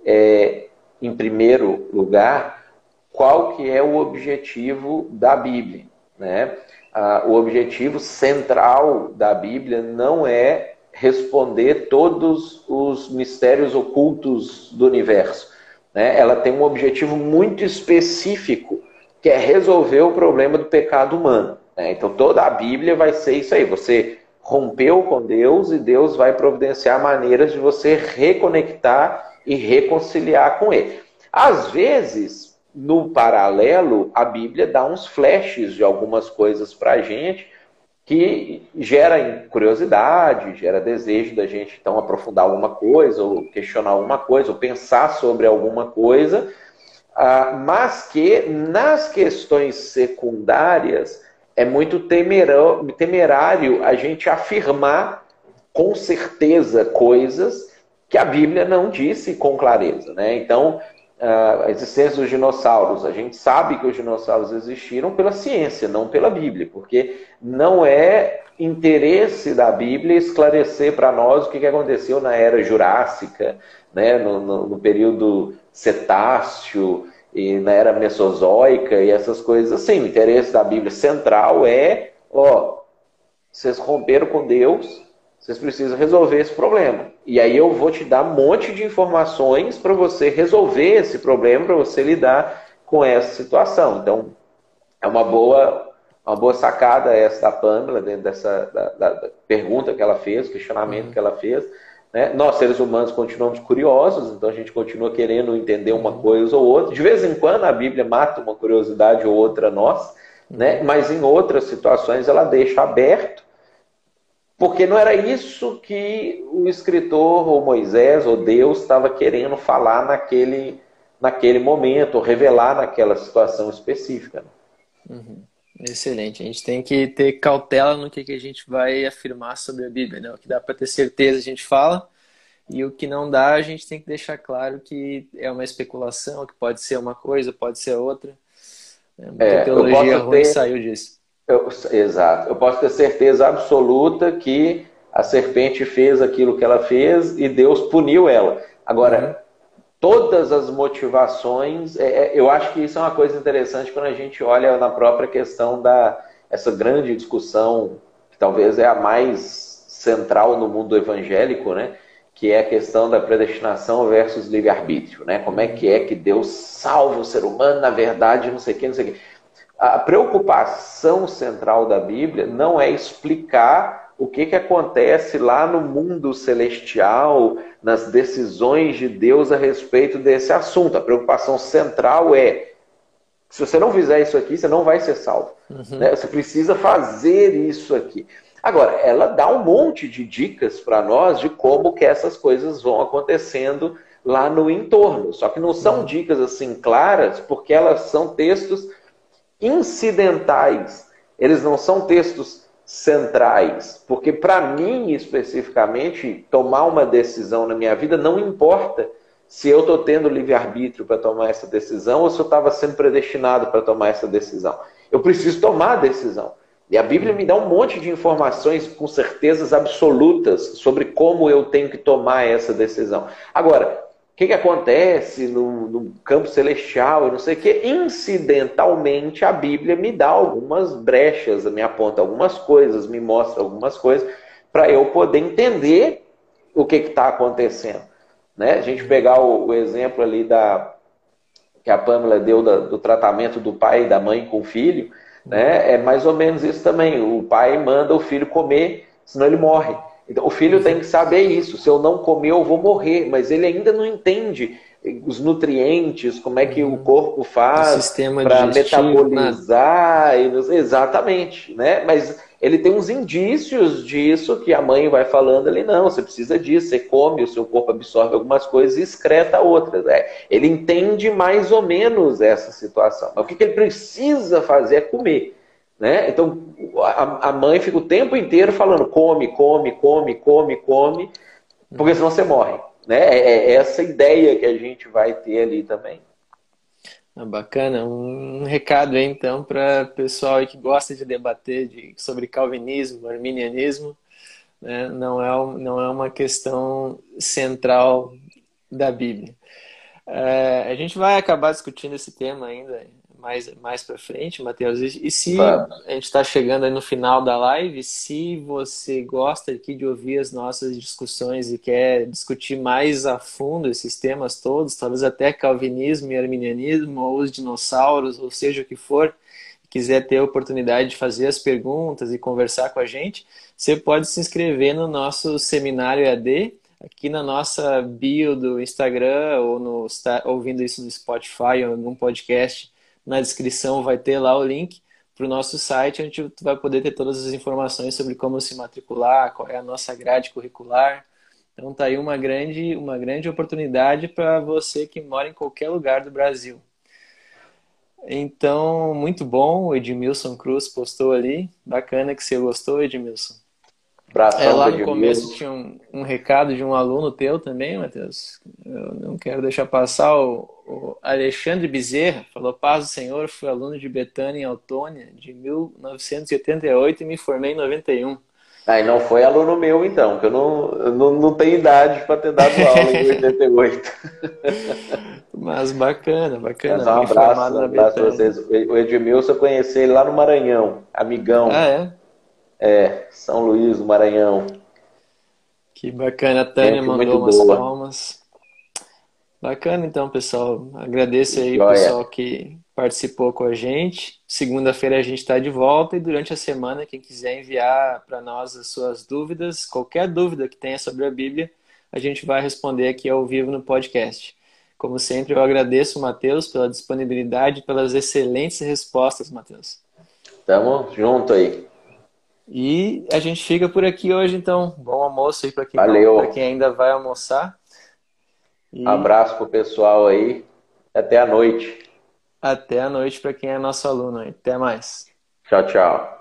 é, em primeiro lugar, qual que é o objetivo da Bíblia. Né? Ah, o objetivo central da Bíblia não é responder todos os mistérios ocultos do universo. Né? Ela tem um objetivo muito específico, que é resolver o problema do pecado humano. Né? Então toda a Bíblia vai ser isso aí. Você rompeu com Deus e Deus vai providenciar maneiras de você reconectar e reconciliar com Ele. Às vezes, no paralelo, a Bíblia dá uns flashes de algumas coisas para a gente que gera curiosidade, gera desejo da gente então aprofundar alguma coisa, ou questionar alguma coisa, ou pensar sobre alguma coisa, ah, mas que nas questões secundárias é muito temerário a gente afirmar com certeza coisas que a Bíblia não disse com clareza. Né? Então, a existência dos dinossauros. A gente sabe que os dinossauros existiram pela ciência, não pela Bíblia, porque não é interesse da Bíblia esclarecer para nós o que aconteceu na era jurássica, né, no, no, no período cetáceo e na era mesozoica e essas coisas assim. O interesse da Bíblia central é, ó, vocês romperam com Deus, vocês precisam resolver esse problema. E aí eu vou te dar um monte de informações para você resolver esse problema, para você lidar com essa situação. Então, é uma boa, uma boa sacada essa da Pamela, dentro dessa da, da, da pergunta que ela fez, questionamento uhum. que ela fez. Né? Nós, seres humanos, continuamos curiosos, então a gente continua querendo entender uma uhum. coisa ou outra. De vez em quando a Bíblia mata uma curiosidade ou outra nossa, né? mas em outras situações ela deixa aberto porque não era isso que o escritor, ou Moisés, ou Deus, estava querendo falar naquele, naquele momento, ou revelar naquela situação específica. Né? Uhum. Excelente. A gente tem que ter cautela no que, que a gente vai afirmar sobre a Bíblia. Né? O que dá para ter certeza a gente fala, e o que não dá a gente tem que deixar claro que é uma especulação, que pode ser uma coisa, pode ser outra. É, muita é, teologia ruim ter... saiu disso. Eu, exato. Eu posso ter certeza absoluta que a serpente fez aquilo que ela fez e Deus puniu ela. Agora, uhum. todas as motivações, é, é, eu acho que isso é uma coisa interessante quando a gente olha na própria questão da essa grande discussão, que talvez é a mais central no mundo evangélico, né? que é a questão da predestinação versus livre-arbítrio, né? Como é que é que Deus salva o ser humano, na verdade, não sei o que, não sei o que a preocupação central da Bíblia não é explicar o que, que acontece lá no mundo celestial, nas decisões de Deus a respeito desse assunto. A preocupação central é: se você não fizer isso aqui, você não vai ser salvo. Uhum. Né? Você precisa fazer isso aqui. Agora, ela dá um monte de dicas para nós de como que essas coisas vão acontecendo lá no entorno. Só que não são uhum. dicas assim claras, porque elas são textos incidentais. Eles não são textos centrais, porque para mim especificamente tomar uma decisão na minha vida não importa se eu estou tendo livre-arbítrio para tomar essa decisão ou se eu estava sendo predestinado para tomar essa decisão. Eu preciso tomar a decisão. E a Bíblia me dá um monte de informações com certezas absolutas sobre como eu tenho que tomar essa decisão. Agora, que, que acontece no, no, campo celestial, eu não sei o que. Incidentalmente, a Bíblia me dá algumas brechas, me aponta algumas coisas, me mostra algumas coisas, para eu poder entender o que está acontecendo. Né? A gente pegar o, o, exemplo ali da que a Pamela deu da, do tratamento do pai e da mãe com o filho, né? é mais ou menos isso também. O pai manda o filho comer, senão ele morre. Então, o filho tem que saber isso. Se eu não comer, eu vou morrer. Mas ele ainda não entende os nutrientes, como é que o corpo faz para metabolizar. Nada. Exatamente. Né? Mas ele tem uns indícios disso que a mãe vai falando ali, não, você precisa disso, você come, o seu corpo absorve algumas coisas e excreta outras. É, ele entende mais ou menos essa situação. Mas o que, que ele precisa fazer é comer. Né? Então a, a mãe fica o tempo inteiro falando come, come, come, come, come, porque senão você morre. Né? É, é essa ideia que a gente vai ter ali também. Ah, bacana. Um recado aí, então, para pessoal que gosta de debater de, sobre calvinismo, arminianismo. Né? Não, é, não é uma questão central da Bíblia. É, a gente vai acabar discutindo esse tema ainda mais, mais para frente, Matheus. E, e se a gente está chegando aí no final da live, se você gosta aqui de ouvir as nossas discussões e quer discutir mais a fundo esses temas todos, talvez até calvinismo e arminianismo, ou os dinossauros, ou seja o que for, quiser ter a oportunidade de fazer as perguntas e conversar com a gente, você pode se inscrever no nosso seminário EAD, aqui na nossa bio do Instagram, ou no, ouvindo isso no Spotify ou em algum podcast na descrição vai ter lá o link para o nosso site, onde tu vai poder ter todas as informações sobre como se matricular, qual é a nossa grade curricular. Então tá aí uma grande, uma grande oportunidade para você que mora em qualquer lugar do Brasil. Então, muito bom, o Edmilson Cruz postou ali. Bacana que você gostou, Edmilson. Abração, é, lá no começo tinha um, um, recado de um aluno teu também, Matheus. Eu não quero deixar passar o, o, Alexandre Bezerra. Falou, paz do Senhor, fui aluno de Betânia em Autônia de 1988 e me formei em 91. Aí não foi aluno meu, então, que eu não, eu não, não tenho idade para ter dado <laughs> aula em 88. <laughs> Mas bacana, bacana. Mas um abraço, um abraço pra vocês. O Edmilson eu conheci ele lá no Maranhão, amigão. Ah, é? É, São Luís, do Maranhão. Que bacana, a Tânia mandou umas boa. palmas. Bacana então, pessoal. Agradeço aí o pessoal que participou com a gente. Segunda-feira a gente está de volta e durante a semana, quem quiser enviar para nós as suas dúvidas, qualquer dúvida que tenha sobre a Bíblia, a gente vai responder aqui ao vivo no podcast. Como sempre, eu agradeço, Matheus, pela disponibilidade, pelas excelentes respostas, Matheus. Tamo junto aí. E a gente fica por aqui hoje, então. Bom almoço aí para quem, quem ainda vai almoçar. E... Abraço pro pessoal aí. Até a noite. Até a noite para quem é nosso aluno aí. Até mais. Tchau, tchau.